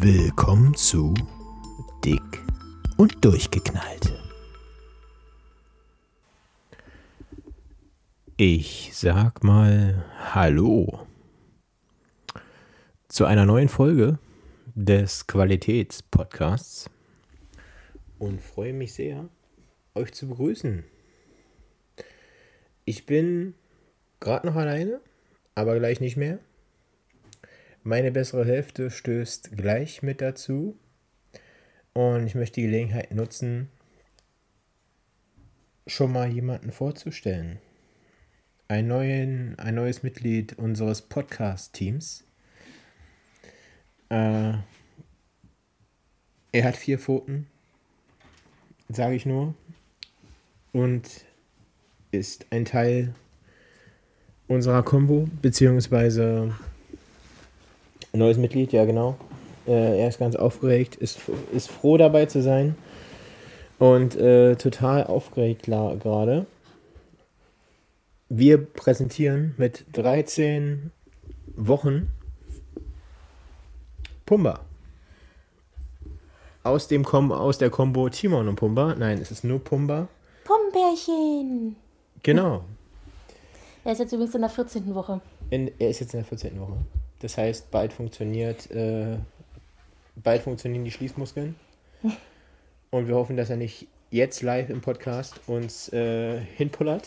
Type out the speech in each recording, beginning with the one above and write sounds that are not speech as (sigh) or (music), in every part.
Willkommen zu Dick und Durchgeknallt. Ich sag mal Hallo zu einer neuen Folge des Qualitätspodcasts und freue mich sehr, euch zu begrüßen. Ich bin gerade noch alleine, aber gleich nicht mehr. Meine bessere Hälfte stößt gleich mit dazu. Und ich möchte die Gelegenheit nutzen, schon mal jemanden vorzustellen. Ein, neuen, ein neues Mitglied unseres Podcast-Teams. Äh, er hat vier Pfoten, sage ich nur, und ist ein Teil unserer Combo, beziehungsweise ein neues Mitglied, ja genau. Äh, er ist ganz aufgeregt, ist, ist froh dabei zu sein und äh, total aufgeregt gerade. Wir präsentieren mit 13 Wochen Pumba. Aus, dem Kom aus der Combo Timon und Pumba. Nein, es ist nur Pumba. Pumbärchen. Genau. Er ist jetzt übrigens in der 14. Woche. In, er ist jetzt in der 14. Woche. Das heißt, bald funktioniert, äh, bald funktionieren die Schließmuskeln. (laughs) Und wir hoffen, dass er nicht jetzt live im Podcast uns äh, hinpullert.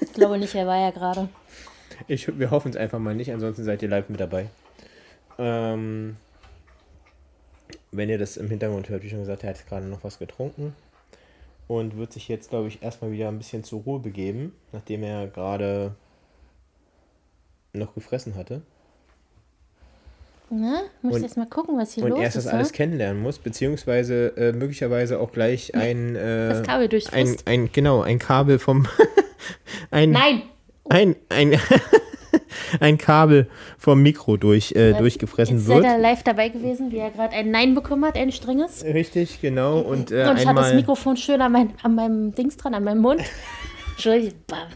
Ich glaube nicht, er war ja gerade. Ich, wir hoffen es einfach mal nicht, ansonsten seid ihr live mit dabei. Ähm, wenn ihr das im Hintergrund hört, wie schon gesagt, er hat gerade noch was getrunken und wird sich jetzt, glaube ich, erstmal wieder ein bisschen zur Ruhe begeben, nachdem er gerade noch gefressen hatte. Na, muss Und- jetzt mal gucken, was hier und los erst ist. das alles ne? kennenlernen muss, beziehungsweise äh, möglicherweise auch gleich ein, äh, Das Kabel ein, ein, genau, ein Kabel vom, (laughs) ein, Nein! ein, ein, (laughs) ein Kabel vom Mikro durch, äh, durchgefressen Jetzt wird. seid ihr live dabei gewesen, wie er gerade ein Nein bekommen hat, ein strenges. Richtig, genau, und, äh, Und ich hatte das Mikrofon schön an, mein, an meinem Dings dran, an meinem Mund. (laughs) Entschuldigung. bam.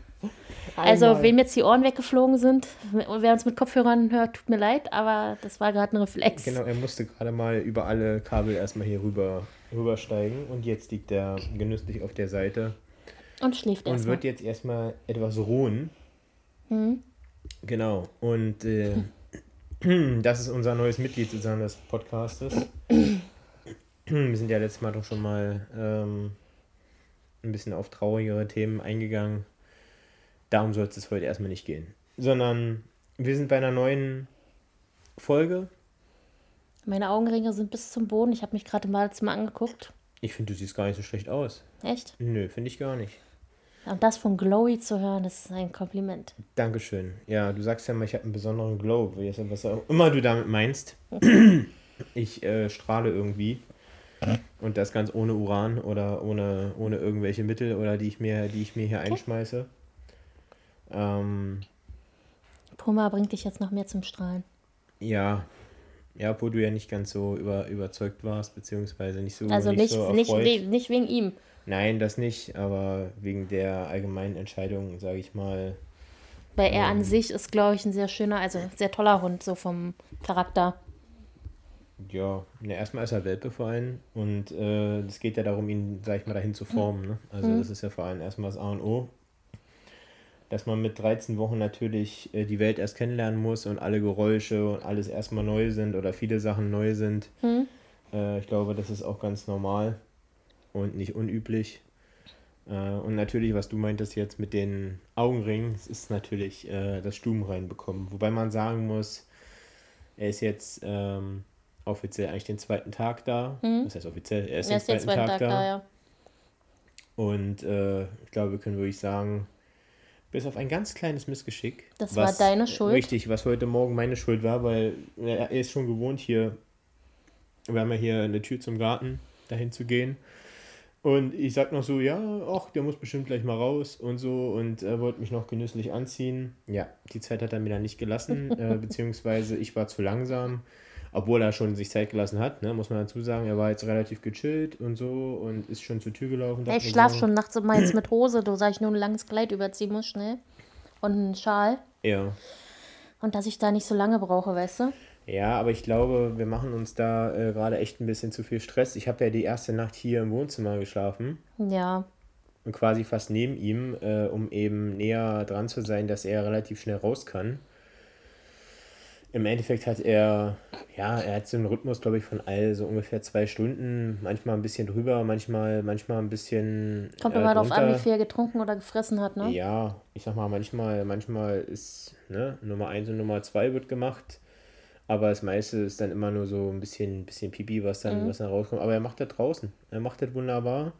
Also, wem jetzt die Ohren weggeflogen sind, wer uns mit Kopfhörern hört, tut mir leid, aber das war gerade ein Reflex. Genau, er musste gerade mal über alle Kabel erstmal hier rüber rübersteigen und jetzt liegt er genüsslich auf der Seite Und schläft und erstmal. wird jetzt erstmal etwas ruhen. Mhm. Genau, und äh, (clears throat) das ist unser neues Mitglied sozusagen des Podcastes. Wir sind ja letztes Mal doch schon mal ähm, ein bisschen auf traurigere Themen eingegangen. Darum soll es heute erstmal nicht gehen. Sondern wir sind bei einer neuen Folge. Meine Augenringe sind bis zum Boden. Ich habe mich gerade mal mal angeguckt. Ich finde, du siehst gar nicht so schlecht aus. Echt? Nö, finde ich gar nicht. Und das von Glowy zu hören, das ist ein Kompliment. Dankeschön. Ja, du sagst ja mal, ich habe einen besonderen Glow, was auch immer du damit meinst. Ich äh, strahle irgendwie. Und das ganz ohne Uran oder ohne, ohne irgendwelche Mittel oder die ich mir, die ich mir hier einschmeiße. Ähm, Puma bringt dich jetzt noch mehr zum Strahlen. ja. Ja, obwohl du ja nicht ganz so über, überzeugt warst, beziehungsweise nicht so, Also nicht, so nicht, erfreut. we nicht wegen ihm. Nein, das nicht, aber wegen der allgemeinen Entscheidung, sage ich mal, Weil er Ähm. an sich ist, glaube ich, ein sehr schöner, also sehr toller Hund, so vom Charakter. Ja, ne, erstmal ist er Welpe vor allem und äh, es geht ja darum, ihn, sag ich mal, dahin zu formen. Ne? Also das ist ja vor allem erstmal das A und O. Dass man mit 13 Wochen natürlich äh, die Welt erst kennenlernen muss und alle Geräusche und alles erstmal neu sind oder viele Sachen neu sind. Äh, ich glaube, das ist auch ganz normal und nicht unüblich. Äh, und natürlich, was du meintest jetzt mit den Augenringen, es ist natürlich das Stuben reinbekommen. Wobei man sagen muss, er ist jetzt ähm, offiziell eigentlich den zweiten Tag da. Das heißt offiziell, er ist Er den ist den zweiten, Tag, da. ja. Und äh, ich glaube, wir können wirklich sagen, bis auf ein ganz kleines Missgeschick. Das war deine Schuld. Richtig, was heute Morgen meine Schuld war, weil er ist schon gewohnt hier, wir haben ja hier eine Tür zum Garten, dahin zu gehen. Und ich sag noch so, ja, ach, der muss bestimmt gleich mal raus und so und er wollte mich noch genüsslich anziehen. Ja, die Zeit hat er mir dann nicht gelassen, (laughs) äh, beziehungsweise ich war zu langsam, obwohl er schon sich Zeit gelassen hat, ne, muss man dazu sagen. Er war jetzt relativ gechillt und so und ist schon zur Tür gelaufen. Ich schlaf schon nachts immer jetzt mit Hose, du sag ich nur ein langes Kleid überziehen muss, schnell. Und einen Schal. Ja, Und dass ich da nicht so lange brauche, weißt du? Ja, aber ich glaube, wir machen uns da äh, gerade echt ein bisschen zu viel Stress. Ich habe ja die erste Nacht hier im Wohnzimmer geschlafen. Ja. Und quasi fast neben ihm, äh, um eben näher dran zu sein, dass er relativ schnell raus kann. Im Endeffekt hat er, ja, er hat so einen Rhythmus, glaube ich, von all so ungefähr zwei Stunden, manchmal ein bisschen drüber, manchmal, manchmal ein bisschen. Kommt äh, darauf an, wie viel er getrunken oder gefressen hat, ne? Ja, ich sag mal, manchmal, manchmal ist, ne, Nummer eins und Nummer zwei wird gemacht. Aber das meiste ist dann immer nur so ein bisschen, bisschen Pipi, was dann, mhm. was dann rauskommt. Aber er macht das draußen. Er macht das wunderbar.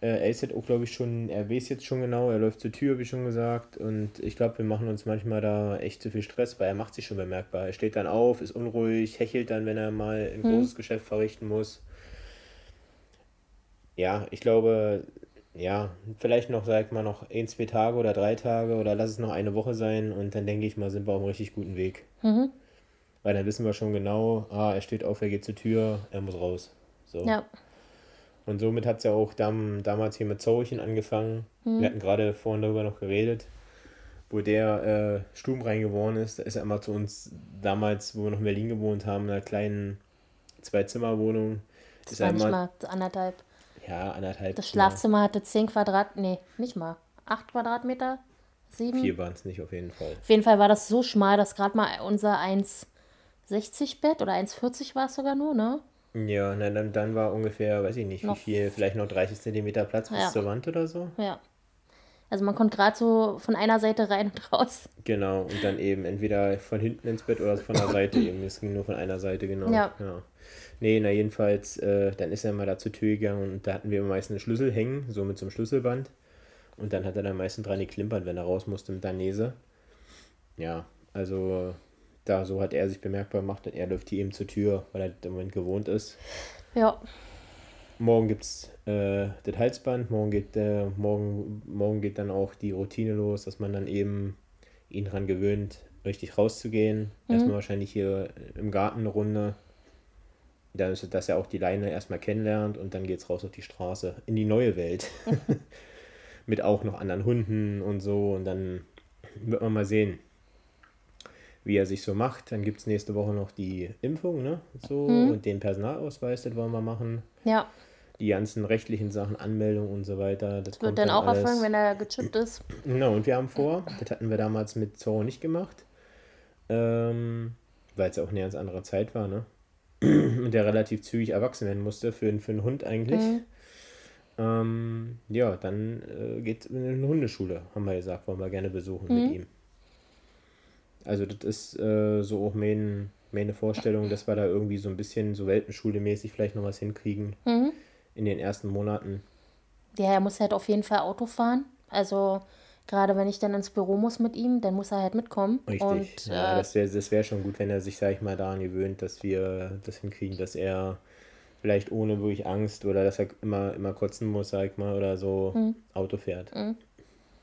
Äh, er ist jetzt auch, glaube ich, schon, er weiß jetzt schon genau, er läuft zur Tür, wie schon gesagt. Und ich glaube, wir machen uns manchmal da echt zu viel Stress, weil er macht sich schon bemerkbar. Er steht dann auf, ist unruhig, hechelt dann, wenn er mal ein hm. großes Geschäft verrichten muss. Ja, ich glaube, ja, vielleicht noch, sag mal, noch ein, zwei Tage oder drei Tage oder lass es noch eine Woche sein und dann denke ich mal, sind wir auf einem richtig guten Weg. Mhm. Weil dann wissen wir schon genau, ah, er steht auf, er geht zur Tür, er muss raus. So. Ja. Und somit hat es ja auch dam, damals hier mit Zauchen angefangen. Mhm. Wir hatten gerade vorhin darüber noch geredet, wo der äh, stubenrein geworden ist. Da ist er immer zu uns damals, wo wir noch in Berlin gewohnt haben, in einer kleinen Zwei-Zimmer-Wohnung. Das war nicht mal anderthalb. Ja, anderthalb. Das Schlafzimmer hatte 10 Quadrat, nee, nicht mal. 8 Quadratmeter? 7? Vier waren es nicht, auf jeden Fall. Auf jeden Fall war das so schmal, dass gerade mal unser 1,60 Bett oder 1,40 war es sogar nur, ne? Ja, na, dann, dann war ungefähr, weiß ich nicht, wie viel, vielleicht noch 30 Zentimeter Platz bis ja. zur Wand oder so. Ja. Also man konnte gerade so von einer Seite rein und raus. Genau, und dann eben entweder von hinten ins Bett oder von der Seite eben. Es ging nur von einer Seite, genau. Ja. ja. Nee, na jedenfalls, äh, dann ist er mal da zur Tür gegangen und da hatten wir meistens einen Schlüssel hängen, so mit so einem Schlüsselband. Und dann hat er dann meistens dran geklimpert, wenn er raus musste mit der Nese. Ja, also da so hat er sich bemerkbar gemacht und er läuft hier eben zur Tür, weil er im Moment gewohnt ist. Ja. Morgen gibt es äh, das Halsband, morgen geht, äh, morgen, morgen geht dann auch die Routine los, dass man dann eben ihn daran gewöhnt, richtig rauszugehen. Mhm. Erstmal wahrscheinlich hier im Garten eine Runde. Dann ist, dass er auch die Leine erstmal kennenlernt und dann geht es raus auf die Straße, in die neue Welt. (laughs) Mit auch noch anderen Hunden und so. Und dann wird man mal sehen, wie er sich so macht. Dann gibt es nächste Woche noch die Impfung, ne? So, mhm. und den Personalausweis, das wollen wir machen. Ja. Die ganzen rechtlichen Sachen, Anmeldung und so weiter. Das, das wird dann, dann auch alles. erfolgen, wenn er gechippt ist. Genau, und wir haben vor, das hatten wir damals mit Zorro nicht gemacht, ähm, weil es ja auch eine ganz andere Zeit war, ne? (clears throat) und der relativ zügig erwachsen werden musste für, für einen Hund eigentlich. Mhm. Ähm, ja, dann äh, geht in eine Hundeschule, haben wir gesagt, wollen wir gerne besuchen mhm. mit ihm. Also das ist äh, so auch mein, meine Vorstellung, dass wir da irgendwie so ein bisschen so Welpenschule-mäßig vielleicht noch was hinkriegen mhm. in den ersten Monaten. Ja, er muss halt auf jeden Fall Auto fahren. Also gerade wenn ich dann ins Büro muss mit ihm, dann muss er halt mitkommen. Richtig. Und, ja, äh, das wäre das wär schon gut, wenn er sich, sag ich mal, daran gewöhnt, dass wir das hinkriegen, dass er vielleicht ohne wirklich Angst oder dass er immer, immer kotzen muss, sag ich mal, oder so mhm. Auto fährt. Mhm.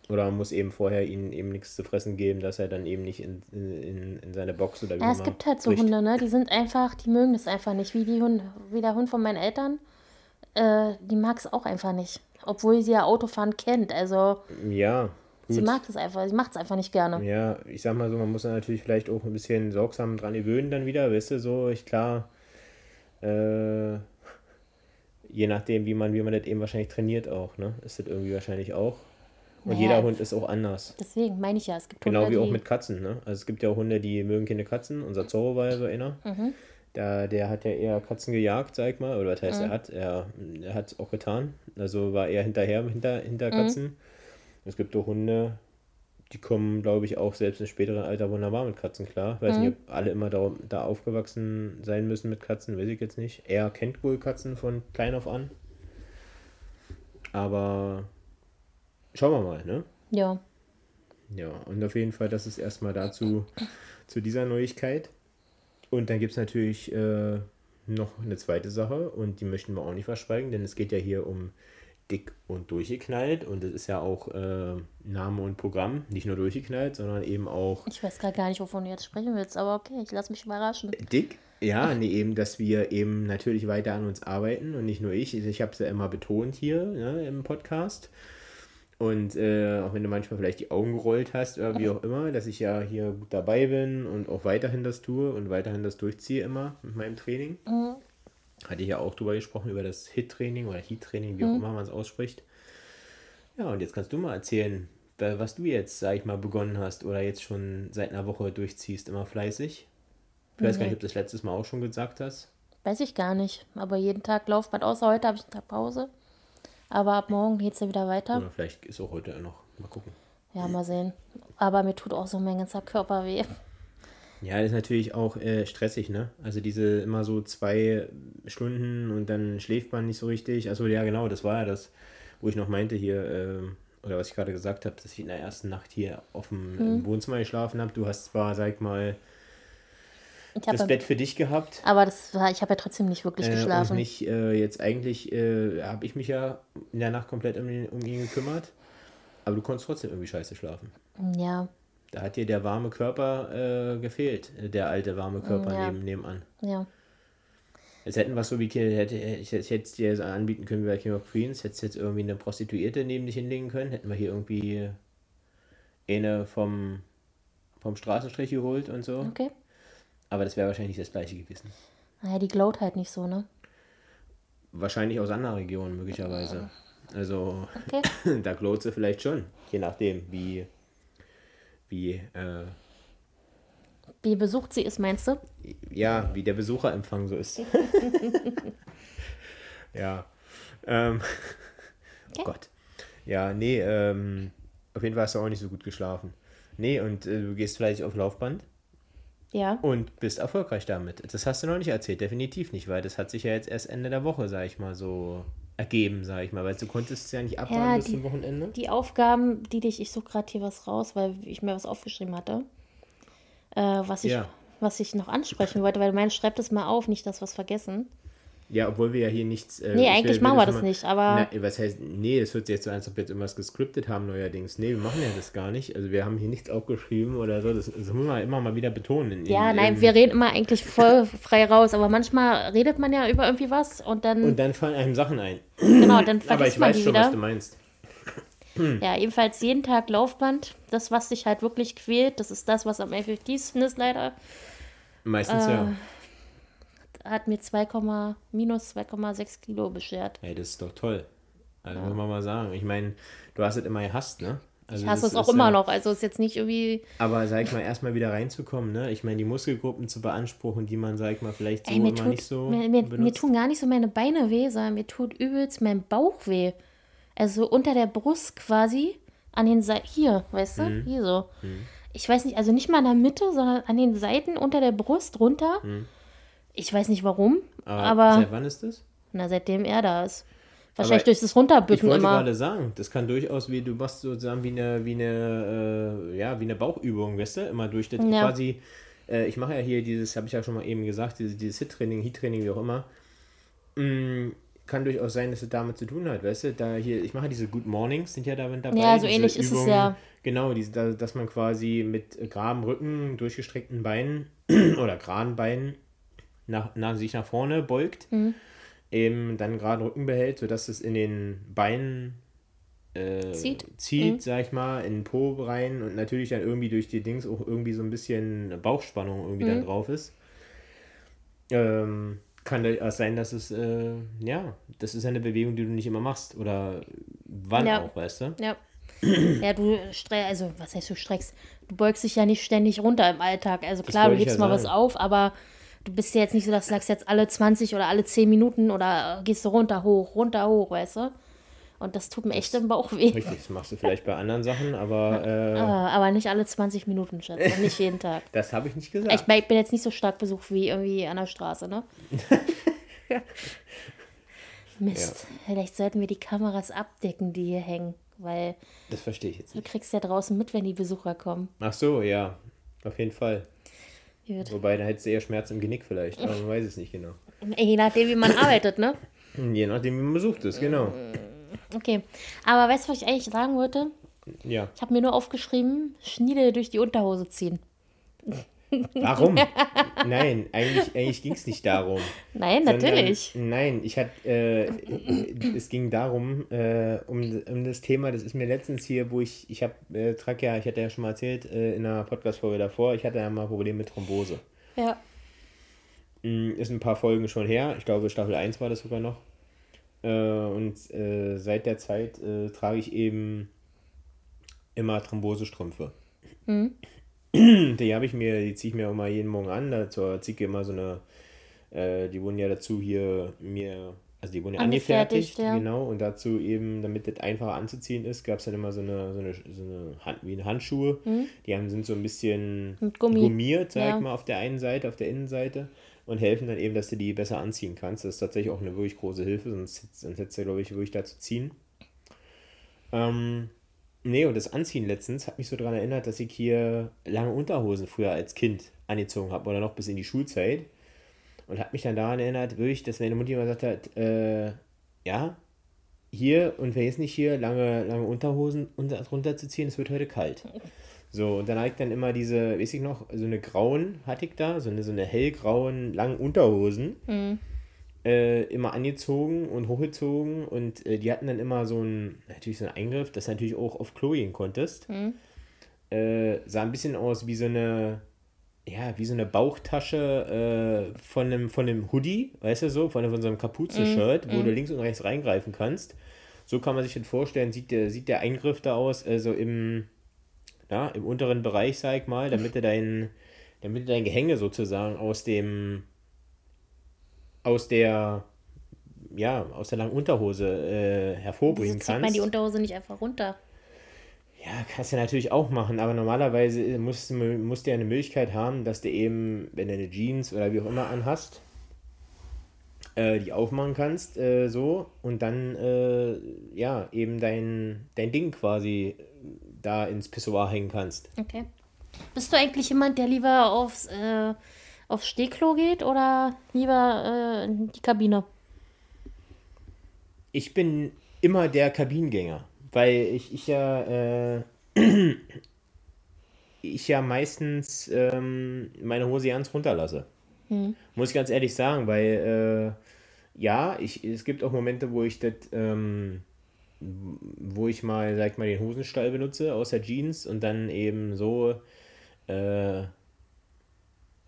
Oder man muss eben vorher ihnen eben nichts zu fressen geben, dass er dann eben nicht in, in, in seine Box oder wie Ja, es gibt halt so bricht. Hunde, ne? Die sind einfach, die mögen das einfach nicht. Wie, die Hunde, wie der Hund von meinen Eltern. Äh, die mag es auch einfach nicht. Obwohl sie ja Autofahren kennt. Also. Ja. Gut. Sie mag es einfach, sie macht es einfach nicht gerne. Ja, ich sag mal so, man muss natürlich vielleicht auch ein bisschen sorgsam dran gewöhnen dann wieder, weißt du, so, ich klar, äh, je nachdem, wie man, wie man das eben wahrscheinlich trainiert auch, ne, ist das irgendwie wahrscheinlich auch. Und naja, jeder Hund ist auch anders. Deswegen meine ich ja, es gibt Genau Hunde, wie auch mit Katzen, ne? Also es gibt ja auch Hunde, die mögen keine Katzen. Unser Zorro war ja so einer. Mhm. Da, der hat ja eher Katzen gejagt, sag ich mal. Oder was heißt, mhm. er hat? Er, er hat es auch getan. Also war er hinterher hinter, hinter mhm. Katzen. Mhm. Es gibt auch Hunde, die kommen, glaube ich, auch selbst im späteren Alter wunderbar mit Katzen klar. Ich weiß nicht, mhm. ob alle immer da, da aufgewachsen sein müssen mit Katzen, weiß ich jetzt nicht. Er kennt wohl Katzen von klein auf an. Aber schauen wir mal, ne? Ja. Ja, und auf jeden Fall, das ist erstmal dazu, zu dieser Neuigkeit. Und dann gibt es natürlich äh, noch eine zweite Sache und die möchten wir auch nicht verschweigen, denn es geht ja hier um dick und durchgeknallt und das ist ja auch äh, Name und Programm, nicht nur durchgeknallt, sondern eben auch. Ich weiß gerade gar nicht, wovon du jetzt sprechen willst, aber okay, ich lasse mich überraschen. Dick, ja, nee, eben, dass wir eben natürlich weiter an uns arbeiten und nicht nur ich. Ich habe es ja immer betont hier ne, im Podcast Und äh, auch wenn du manchmal vielleicht die Augen gerollt hast oder wie auch immer, dass ich ja hier gut dabei bin und auch weiterhin das tue und weiterhin das durchziehe immer mit meinem Training. Mhm. Hatte ich ja auch drüber gesprochen, über das Hit-Training oder Heat-Training, wie auch immer man es ausspricht. Ja, und jetzt kannst du mal erzählen, wa- was du jetzt, sag ich mal, begonnen hast oder jetzt schon seit einer Woche durchziehst, immer fleißig. Ich weiß gar nicht, ob du das letztes Mal auch schon gesagt hast. Weiß ich gar nicht. Aber jeden Tag Laufband, außer heute habe ich einen Tag Pause. Aber ab morgen geht es ja wieder weiter. Oder vielleicht ist auch heute noch. Mal gucken. Ja, mal sehen. Aber mir tut auch so mein ganzer Körper weh. Ja, das ist natürlich auch äh, stressig, ne? Also diese immer so zwei Stunden und dann schläft man nicht so richtig. Also ja, genau, das war ja das, wo ich noch meinte hier, ähm, oder was ich gerade gesagt habe, dass ich in der ersten Nacht hier auf dem im Wohnzimmer geschlafen habe. Du hast zwar, sag ich mal, das Bett für dich gehabt. aber das war, ich habe ja trotzdem nicht wirklich Äh, und geschlafen. nicht äh, jetzt eigentlich, äh, habe ich mich ja in der Nacht komplett um ihn, um ihn gekümmert. Aber du konntest trotzdem irgendwie scheiße schlafen. Ja, Da hat dir der warme Körper äh, gefehlt, äh, der alte warme Körper Ja. neben, nebenan. ja. Jetzt hätten wir es so wie hätte, ich, hätte es dir so anbieten können wie bei King of Queens, hättest jetzt irgendwie eine Prostituierte neben dich hinlegen können, hätten wir hier irgendwie eine vom, vom Straßenstrich geholt und so. Okay. Aber das wäre wahrscheinlich nicht das gleiche gewesen. Naja, die glowt halt nicht so, ne? Wahrscheinlich aus anderen Regionen möglicherweise. Also Okay. (laughs) da glowt sie vielleicht schon, je nachdem, wie, wie, äh, Wie besucht sie ist, meinst du? ja, wie der Besucherempfang so ist. (laughs) ja. Ähm, oh Okay. Gott. Ja, nee, ähm, auf jeden Fall hast du auch nicht so gut geschlafen. Nee, und äh, du gehst vielleicht auf Laufband Ja. und bist erfolgreich damit. Das hast du noch nicht erzählt, definitiv nicht, weil das hat sich ja jetzt erst Ende der Woche, sag ich mal, so ergeben, sag ich mal, weil du konntest es ja nicht abwarten Ja, bis zum Wochenende. Die Aufgaben, die dich, ich suche gerade hier was raus, weil ich mir was aufgeschrieben hatte, äh, was, ich, Ja. was ich noch ansprechen wollte, weil du meinst, schreib das mal auf, nicht, dass wir es vergessen. Ja, obwohl wir ja hier nichts. Äh, Nee, ich eigentlich will- machen wir das mal- nicht, aber- Na, was heißt, nee, das hört sich jetzt so an, als ob wir jetzt irgendwas gescriptet haben neuerdings. Nee, wir machen ja das gar nicht. Also wir haben hier nichts aufgeschrieben oder so. Das, das muss man immer mal wieder betonen. Ja, in, nein, in, wir reden immer eigentlich voll frei raus, aber manchmal redet man ja über irgendwie was und dann, Und dann fallen einem Sachen ein. genau, dann Aber vergisst ich man weiß die schon, was wieder. du meinst. Ja, ebenfalls jeden Tag Laufband. Das, was dich halt wirklich quält, das ist das, was am effektivsten ist, leider. Meistens Äh. ja. Hat mir 2, minus 2,6 Kilo beschert. Ey, das ist doch toll. Also muss man mal sagen. Ich meine, du hast es immer gehasst, ne? Also Ich hasse es auch immer ja, noch. Also ist jetzt nicht irgendwie. Aber sag ich mal, erstmal wieder reinzukommen, ne? Ich meine, die Muskelgruppen zu beanspruchen, die man, sag ich mal, vielleicht so Ey, immer tut, nicht so mir, mir, mir tun gar nicht so meine Beine weh, sondern mir tut übelst mein Bauch weh. Also unter der Brust quasi, an den Seiten, hier, weißt du, Mhm. hier so. Ich weiß nicht, also nicht mal in der Mitte, sondern an den Seiten unter der Brust runter. Ich weiß nicht warum, aber, aber seit wann ist das? na, seitdem er da ist. Wahrscheinlich Aber durch das Ich Runterbücken wollte immer. gerade sagen, das kann durchaus wie, du machst sozusagen wie eine, wie eine, äh, ja, wie eine Bauchübung, weißt du, immer durch das Ja. quasi, äh, ich mache ja hier dieses, habe ich ja schon mal eben gesagt, dieses, dieses Hit-Training, Heat-Training, wie auch immer, mm, kann durchaus sein, dass es damit zu tun hat, weißt du, da hier, ich mache diese Good Mornings, sind ja da dabei. Ja, so ähnlich ist es ja. Genau, diese, da, dass man quasi mit geradem Rücken, durchgestreckten Beinen (clears throat) oder geraden Beinen nach, nach sich nach vorne beugt, Mhm. eben dann geraden Rücken behält, sodass es in den Beinen äh, Zieht. zieht Mhm. sag ich mal, in den Po rein und natürlich dann irgendwie durch die Dings auch irgendwie so ein bisschen Bauchspannung irgendwie Mhm. dann drauf ist. Ähm, kann durchaus sein, dass es, äh, ja, das ist eine Bewegung, die du nicht immer machst oder wann Ja. auch, weißt du? Ja. ja, du streckst, also was heißt du streckst? Du beugst dich ja nicht ständig runter im Alltag. Also klar, du hebst ja mal was sagen. auf, aber du bist ja jetzt nicht so, dass du sagst jetzt alle 20 oder alle 10 Minuten oder äh, gehst du runter, hoch, runter, hoch, weißt du? Und das tut mir echt im Bauch weh. Richtig, das machst du vielleicht bei anderen Sachen, aber (laughs) äh, Ah, aber nicht alle 20 Minuten, Schatz. Und nicht jeden Tag. (laughs) das habe ich nicht gesagt. Ich bin ich bin jetzt nicht so stark besucht wie irgendwie an der Straße, ne? (laughs) Mist. Vielleicht sollten wir die Kameras abdecken, die hier hängen. Weil Das verstehe ich jetzt du nicht. kriegst ja draußen mit, wenn die Besucher kommen. Ach so, ja, auf jeden Fall. Gut. Wobei, da hättest du eher Schmerz im Genick vielleicht, aber man weiß es nicht genau. Je nachdem, wie man (coughs) arbeitet, ne? Je nachdem, wie man besucht ist, genau. Okay. Aber weißt du, was ich eigentlich sagen wollte? Ja, Ich habe mir nur aufgeschrieben, Schniedel durch die Unterhose ziehen. Warum? (laughs) nein, eigentlich, eigentlich ging es nicht darum. Nein, natürlich. Sondern, nein, ich hatte, äh, es ging darum, äh, um, um das Thema, das ist mir letztens hier, wo ich, ich habe, äh, ja, ich hatte ja schon mal erzählt, äh, in einer Podcast-Folge davor, ich hatte ja mal Probleme mit Thrombose. Ja. Mm, ist ein paar Folgen schon her, ich glaube Staffel 1 war das sogar noch. Äh, und äh, seit der Zeit äh, trage ich eben immer Thrombosestrümpfe. Mhm. (clears throat) Die habe ich mir, die ziehe ich mir auch mal jeden Morgen an. Dazu ziehe ich immer so eine, äh, die wurden ja dazu hier mir, also die wurden ja angefertigt, angefertigt ja. genau. Und dazu eben, damit das einfacher anzuziehen ist, gab es dann immer so eine, so eine, so eine Hand, wie eine Handschuhe. Mhm. Die haben, sind so ein bisschen Gummi. gummiert, sag ja. ich mal, auf der einen Seite, auf der Innenseite und helfen dann eben, dass du die besser anziehen kannst. Das ist tatsächlich auch eine wirklich große Hilfe, sonst, sonst hättest du, glaube ich, wirklich da zu ziehen. Ähm, Nee, und das Anziehen letztens hat mich so daran erinnert, dass ich hier lange Unterhosen früher als Kind angezogen habe oder noch bis in die Schulzeit. Und hat mich dann daran erinnert, wirklich, dass meine Mutti immer gesagt hat, äh, ja, hier und wer ist nicht hier, lange, lange Unterhosen unter, drunter zu ziehen, es wird heute kalt. (laughs) So, und dann hatte ich dann immer diese, weiß ich noch, so eine grauen hatte ich da, so eine, so eine hellgrauen, langen Unterhosen. Mhm äh, immer angezogen und hochgezogen und äh, die hatten dann immer so einen, natürlich so einen Eingriff, dass du natürlich auch auf Klo gehen konntest. Mhm. Äh, sah ein bisschen aus wie so eine, ja, wie so eine Bauchtasche äh, von, einem, von einem Hoodie, weißt du so, von, von so einem Kapuze-Shirt, mhm. wo du mhm. links und rechts reingreifen kannst. So kann man sich das vorstellen, sieht der, sieht der Eingriff da aus, also im, ja, im unteren Bereich, sag ich mal, damit du dein, damit du dein Gehänge sozusagen aus dem aus der ja, aus der langen Unterhose äh, hervorbringen Wieso kannst. Zieht man die Unterhose nicht einfach runter? Ja, kannst du natürlich auch machen, aber normalerweise musst du, musst du ja eine Möglichkeit haben, dass du eben, wenn du eine Jeans oder wie auch immer anhast, äh, die aufmachen kannst, äh, so, und dann, äh, ja, eben dein, dein Ding quasi da ins Pissoir hängen kannst. Okay. Bist du eigentlich jemand, der lieber aufs äh, aufs Stehklo geht oder lieber äh, in die Kabine? Ich bin immer der Kabinengänger, weil ich, ich ja äh, (clears throat) ich ja meistens ähm, meine Hose ganz runterlasse. Hm. Muss ich ganz ehrlich sagen, weil äh, ja, ich, es gibt auch Momente, wo ich das, ähm, wo ich mal, sag ich mal, den Hosenstall benutze aus der Jeans und dann eben so äh,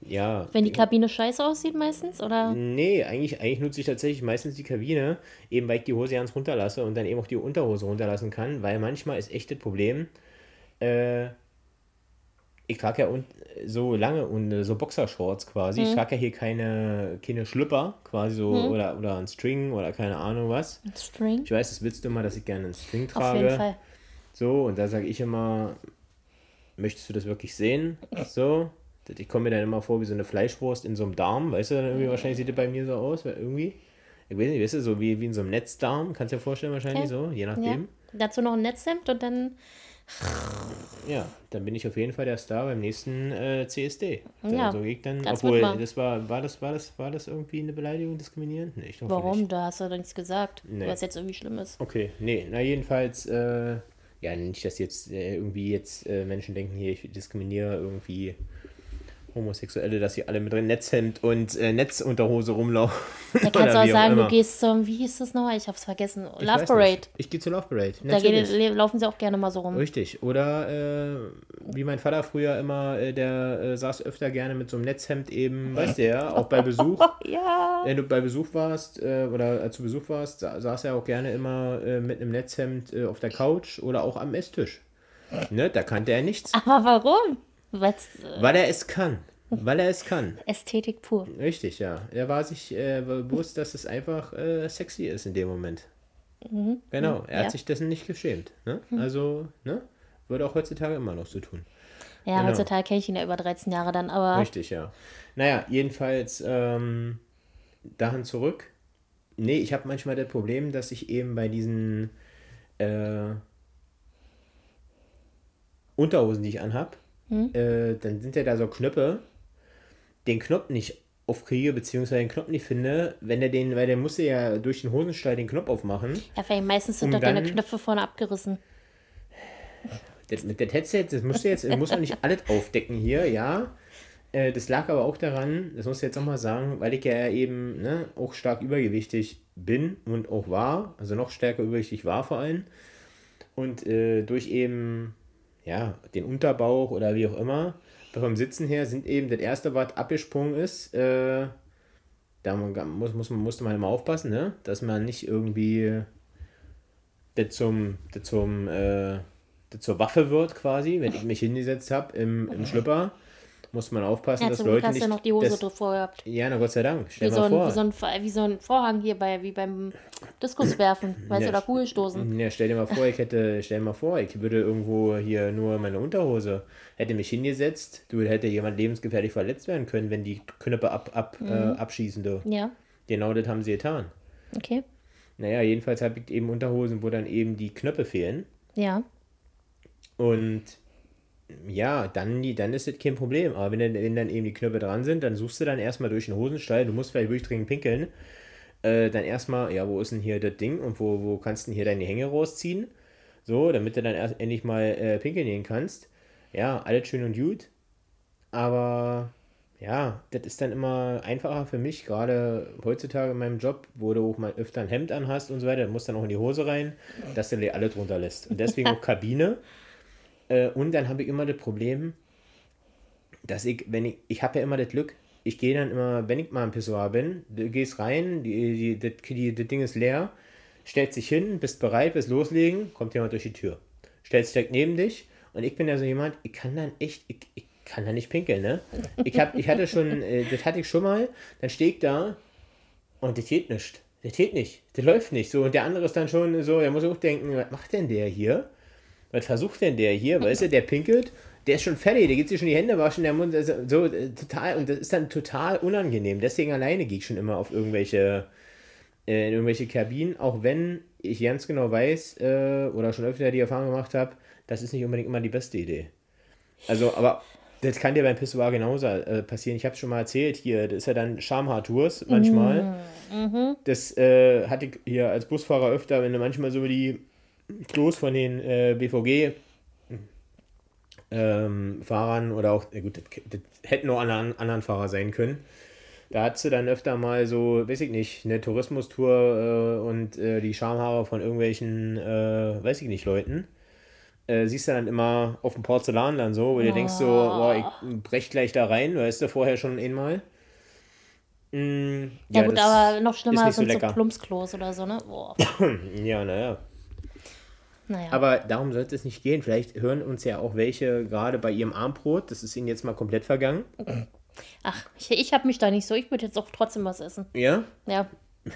ja. Wenn die Kabine scheiße aussieht meistens, oder? Nee, eigentlich, eigentlich nutze ich tatsächlich meistens die Kabine, eben weil ich die Hose ganz runterlasse und dann eben auch die Unterhose runterlassen kann, weil manchmal ist echt das Problem, äh, ich trage ja so lange und so Boxershorts quasi. Mhm. Ich trage ja hier keine, keine Schlüpper quasi so mhm. oder, oder ein String oder keine Ahnung was. Ein String? Ich weiß, das willst du immer, dass ich gerne einen String trage. Auf jeden Fall. So, und da sage ich immer, möchtest du das wirklich sehen? (laughs) So, ich komme mir dann immer vor wie so eine Fleischwurst in so einem Darm, weißt du, dann irgendwie wahrscheinlich sieht das bei mir so aus, weil irgendwie, ich weiß nicht, weißt du, so wie, wie in so einem Netzdarm, kannst du dir vorstellen wahrscheinlich okay. so, je nachdem. Ja. Dazu noch ein Netzhemd und dann... Ja, dann bin ich auf jeden Fall der Star beim nächsten äh, CSD. Ja, so geht dann, obwohl, das war, war das, war das, war das irgendwie eine Beleidigung, diskriminierend? Nee, ich Warum? Nicht. Da hast du doch nichts gesagt, nee. was jetzt irgendwie schlimm ist. Okay, nee, na jedenfalls, äh, ja, nicht, dass jetzt äh, irgendwie jetzt äh, Menschen denken, hier, ich diskriminiere irgendwie Homosexuelle, dass sie alle mit Netzhemd und äh, Netzunterhose rumlaufen. Da kannst (laughs) du auch sagen, du gehst zum, wie hieß das nochmal? Ich hab's vergessen. Ich Love Parade. Ich gehe zu Love Parade. Da geht, laufen sie auch gerne mal so rum. Richtig. Oder äh, wie mein Vater früher immer, äh, der äh, saß öfter gerne mit so einem Netzhemd eben, weißt du ja, (laughs) auch bei Besuch. ja. Wenn du bei Besuch warst äh, oder zu Besuch warst, saß er auch gerne immer äh, mit einem Netzhemd auf der Couch oder auch am Esstisch. Ne, da kannte er nichts. Aber warum? Weil's, Weil er es kann. Weil er es kann. (laughs) Ästhetik pur. Richtig, ja. Er war sich äh, bewusst, dass es einfach äh, sexy ist in dem Moment. Mhm. Genau, er ja. hat sich dessen nicht geschämt. Ne? Mhm. Also, ne? Würde auch heutzutage immer noch so tun. Ja, genau. heutzutage kenne ich ihn ja über 13 Jahre dann, aber. Richtig, ja. Naja, jedenfalls ähm, dahin zurück. Nee, ich habe manchmal das Problem, dass ich eben bei diesen äh, Unterhosen, die ich anhab, hm? Äh, dann sind ja da so Knöpfe, den Knopf nicht aufkriege, beziehungsweise den Knopf nicht finde, wenn er den, weil der musste ja durch den Hosenstall den Knopf aufmachen. Ja, vielleicht meistens sind um doch deine Knöpfe vorne abgerissen. Das, mit der Headset, das musst du jetzt, muss man nicht alles aufdecken hier, ja. Äh, das lag aber auch daran, das muss ich jetzt nochmal sagen, weil ich ja eben ne, auch stark übergewichtig bin und auch war, also noch stärker übergewichtig war vor allem. Und äh, durch eben ja, den Unterbauch oder wie auch immer, vom Sitzen her sind eben das erste, was abgesprungen ist, äh, da muss, muss, musste man immer aufpassen, ne? dass man nicht irgendwie das zum, das zum äh, das zur Waffe wird quasi, wenn ich mich hingesetzt habe im, im Schlüpper muss man aufpassen, ja, dass Leute hast nicht... Ja, noch die Hose das, gehabt. Ja, na Gott sei Dank. Stell wie, so ein, vor. Wie, so ein, wie so ein Vorhang hier bei, wie beim Diskuswerfen, (clears throat) weißt ja, du, oder Kugelstoßen. (clears throat) Ja, stell dir mal vor, ich hätte, stell dir mal vor, ich würde irgendwo hier nur meine Unterhose, hätte mich hingesetzt, du hätte jemand lebensgefährlich verletzt werden können, wenn die Knöpfe ab, ab, mhm. äh, abschießen, du. Ja. Genau das haben sie getan. Okay. Naja, jedenfalls habe ich eben Unterhosen, wo dann eben die Knöpfe fehlen. Ja. Und ja, dann, dann ist das kein Problem. Aber wenn dann, wenn dann eben die Knöpfe dran sind, dann suchst du dann erstmal durch den Hosenstall, du musst vielleicht wirklich dringend pinkeln. Äh, dann erstmal, ja, wo ist denn hier das Ding und wo, wo kannst du denn hier deine Hänge rausziehen? So, damit du dann erst endlich mal äh, pinkeln gehen kannst. Ja, alles schön und gut. Aber ja, das ist dann immer einfacher für mich, gerade heutzutage in meinem Job, wo du auch mal öfter ein Hemd anhast und so weiter, musst dann auch in die Hose rein, dass du dir alle drunter lässt. Und deswegen (laughs) auch Kabine. Äh, und dann habe ich immer das Problem, dass ich, wenn ich, ich habe ja immer das Glück, ich gehe dann immer, wenn ich mal im Pissoir bin, du gehst rein, die, die, das, die, das Ding ist leer, stellst dich hin, bist bereit, bist loslegen, kommt jemand durch die Tür. Stellst direkt neben dich und ich bin ja so jemand, ich kann dann echt, ich, ich kann da nicht pinkeln, ne? Ich, hab, ich hatte schon, äh, das hatte ich schon mal, dann stehe ich da und das geht nicht. Das geht nicht. Das läuft nicht. So, und der andere ist dann schon so, er muss auch denken, was macht denn der hier? Was versucht denn der hier? Weißt du, der pinkelt, der ist schon fertig, der geht sich schon die Hände waschen, der Mund, also, so äh, total, und das ist dann total unangenehm. Deswegen alleine gehe ich schon immer auf irgendwelche, äh, in irgendwelche Kabinen, auch wenn ich ganz genau weiß, äh, oder schon öfter die Erfahrung gemacht habe, das ist nicht unbedingt immer die beste Idee. Also, aber das kann dir beim Pissoir genauso äh, passieren. Ich habe es schon mal erzählt hier. Das ist ja dann Schamhaartours manchmal. Mhm. Das äh, hatte ich hier als Busfahrer öfter, wenn du manchmal so die Klos von den äh, BVG ähm, Fahrern oder auch, ja gut, das, das hätten auch anderen, anderen Fahrer sein können. Da hat sie dann öfter mal so, weiß ich nicht, eine Tourismustour äh, und äh, die Schamhaare von irgendwelchen, äh, weiß ich nicht, Leuten. Äh, siehst du dann immer auf dem Porzellan dann so, wo du denkst so, boah, ich brech gleich da rein, weißt du vorher schon einmal. Mm, ja, ja, gut, aber noch schlimmer sind so, so Plumpsklos oder so, ne? Boah. ja, naja. Naja. Aber darum sollte es nicht gehen. Vielleicht hören uns ja auch welche gerade bei ihrem Armbrot. Das ist ihnen jetzt mal komplett vergangen. Ach, ich, ich habe mich da nicht so. Ich würde jetzt auch trotzdem was essen. Ja? Ja. (laughs)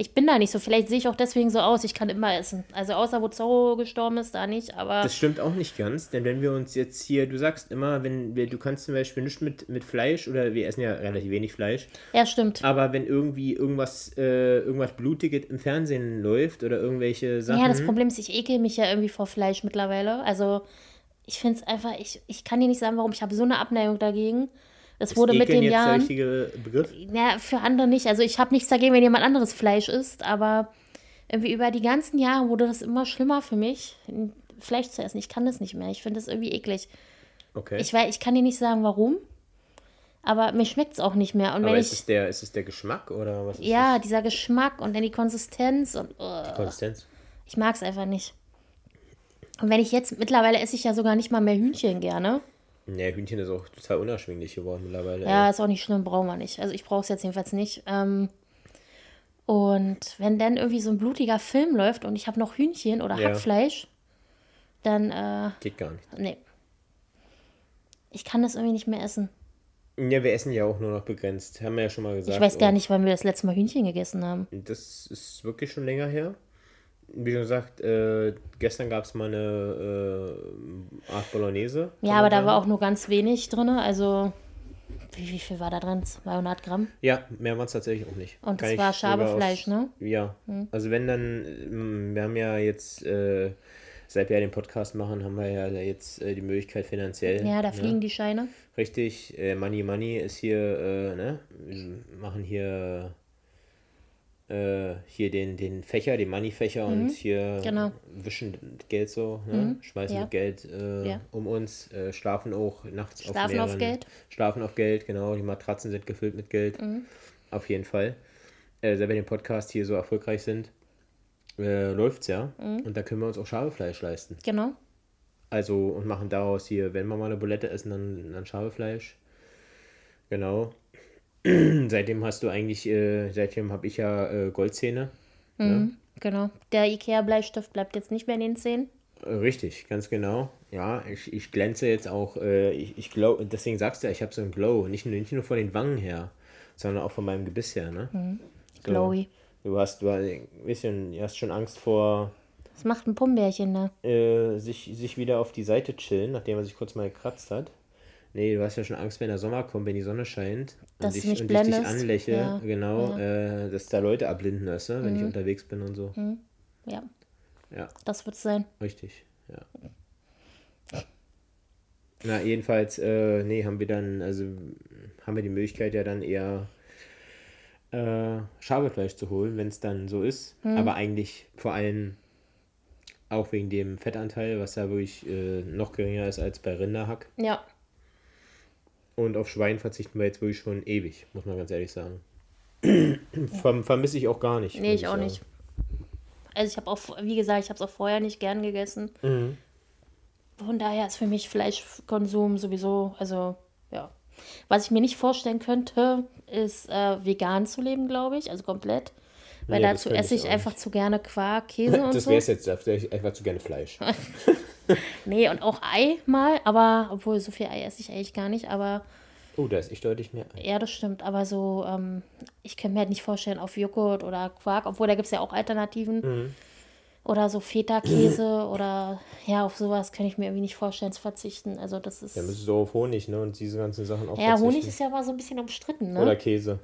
Ich bin da nicht so. Vielleicht sehe ich auch deswegen so aus. Ich kann immer essen. Also außer wo Zorro gestorben ist, da nicht. Aber das stimmt auch nicht ganz, denn wenn wir uns jetzt hier, du sagst immer, wenn wir, du kannst zum Beispiel nicht mit, mit Fleisch oder wir essen ja relativ wenig Fleisch. Ja, stimmt. Aber wenn irgendwie irgendwas, äh, irgendwas Blutiges im Fernsehen läuft oder irgendwelche Sachen. Ja, das Problem ist, ich ekel mich ja irgendwie vor Fleisch mittlerweile. Also ich finde es einfach, ich, ich kann dir nicht sagen, warum. Ich habe so eine Abneigung dagegen. Es wurde mit den Jahren. Der richtige Begriff? Ja, für andere nicht. Also ich habe nichts dagegen, wenn jemand anderes Fleisch isst, aber irgendwie über die ganzen Jahre wurde das immer schlimmer für mich, Fleisch zu essen. Ich kann das nicht mehr. Ich finde das irgendwie eklig. Okay. Ich, weiß, ich kann dir nicht sagen, warum. Aber mir schmeckt es auch nicht mehr. Und aber wenn ist, ich, es der, ist es der Geschmack oder was ist Ja, das? dieser Geschmack und dann die Konsistenz. Und, uh, die Konsistenz? Ich mag es einfach nicht. Und wenn ich jetzt, mittlerweile esse ich ja sogar nicht mal mehr Hühnchen gerne. Ja, Hühnchen ist auch total unerschwinglich geworden mittlerweile. Ja, ey. ist auch nicht schlimm, brauchen wir nicht. Also ich brauche es jetzt jedenfalls nicht. Ähm, und wenn dann irgendwie so ein blutiger Film läuft und ich habe noch Hühnchen oder ja. Hackfleisch, dann. Äh, Geht gar nicht. Nee. Ich kann das irgendwie nicht mehr essen. Ja, wir essen ja auch nur noch begrenzt. Haben wir ja schon mal gesagt. Ich weiß gar nicht, wann wir das letzte Mal Hühnchen gegessen haben. Das ist wirklich schon länger her wie schon gesagt, äh, gestern gab es mal eine äh, Art Bolognese. Ja, aber da war auch nur ganz wenig drin. Also, wie, wie viel war da drin? 200 Gramm? Ja, mehr waren es tatsächlich auch nicht. Und das war Schabefleisch, ne? Ja. Hm. Also, wenn dann, mm, wir haben ja jetzt. Äh, seit wir ja den Podcast machen, haben wir ja jetzt äh, die Möglichkeit finanziell. Ja, da ne? fliegen die Scheine. Richtig, äh, Money Money ist hier, äh, ne? Wir machen hier äh, hier den, den Fächer, den Money-Fächer mhm. und hier genau. wischen Geld so, ne? mhm. schmeißen ja. Geld äh, ja. um uns, äh, schlafen auch nachts schlafen auf mehreren, auf Geld. Schlafen auf Geld, genau. Die Matratzen sind gefüllt mit Geld. Mhm. Auf jeden Fall. Äh, selbst wenn wir den Podcast hier so erfolgreich sind, äh, läuft es ja. Mhm. Und da können wir uns auch Schabefleisch leisten. Genau. Also und machen daraus hier, wenn wir mal eine Bulette essen, dann, dann Schabefleisch. Genau. Seitdem hast du eigentlich, äh, seitdem habe ich ja äh, Goldzähne. Ne? Mhm, ne? Genau. Der IKEA-Bleistift bleibt jetzt nicht mehr in den Zähnen. Äh, richtig, ganz genau. Ja, ich, ich glänze jetzt auch, äh, ich, ich glow, deswegen sagst du ja, ich habe so einen Glow. Nicht nur, nicht nur von den Wangen her, sondern auch von meinem Gebiss her, ne? Mhm. Glowy. So, du hast, du hast ein bisschen, du hast schon Angst vor. Was macht ein Pumbärchen da? Äh, sich, sich wieder auf die Seite chillen, nachdem er sich kurz mal gekratzt hat. Nee, du hast ja schon Angst, wenn der Sommer kommt, wenn die Sonne scheint dass und, ich, und ich dich anlächle, ja. genau, ja. Äh, dass da Leute abblinden weißt du, wenn mhm. ich unterwegs bin und so. Mhm. Ja. Ja. Das wird es sein. Richtig, ja. Na, jedenfalls, äh, nee, haben wir dann, also haben wir die Möglichkeit ja dann eher äh, Schabefleisch zu holen, wenn es dann so ist. Mhm. Aber eigentlich vor allem auch wegen dem Fettanteil, was da wirklich äh, noch geringer ist als bei Rinderhack. Ja. Und auf Schwein verzichten wir jetzt wirklich schon ewig, muss man ganz ehrlich sagen. Ver vermisse ich auch gar nicht. Nee, ich auch sagen. nicht. Also ich habe auch, wie gesagt, ich habe es auch vorher nicht gern gegessen. Mhm. Von daher ist für mich Fleischkonsum sowieso, also ja. Was ich mir nicht vorstellen könnte, ist äh, vegan zu leben, glaube ich, also komplett. Weil nee, dazu esse ich, ich einfach nicht. zu gerne Quark, (laughs) Käse und das so. Das wäre jetzt, da ich einfach zu gerne Fleisch. (laughs) (laughs) nee, und auch Ei mal, aber, obwohl so viel Ei esse ich eigentlich gar nicht, aber. Oh, da ist ich deutlich mehr Ei. Ja, das stimmt, aber so, ähm, ich könnte mir halt nicht vorstellen auf Joghurt oder Quark, obwohl da gibt es ja auch Alternativen. Mhm. Oder so Feta-Käse (clears throat) oder ja, auf sowas kann ich mir irgendwie nicht vorstellen zu verzichten. Also das ist. Ja, müsstest du auf Honig, ne? Und diese ganzen Sachen auch Ja, verzichten. Honig ist ja mal so ein bisschen umstritten, ne? Oder Käse.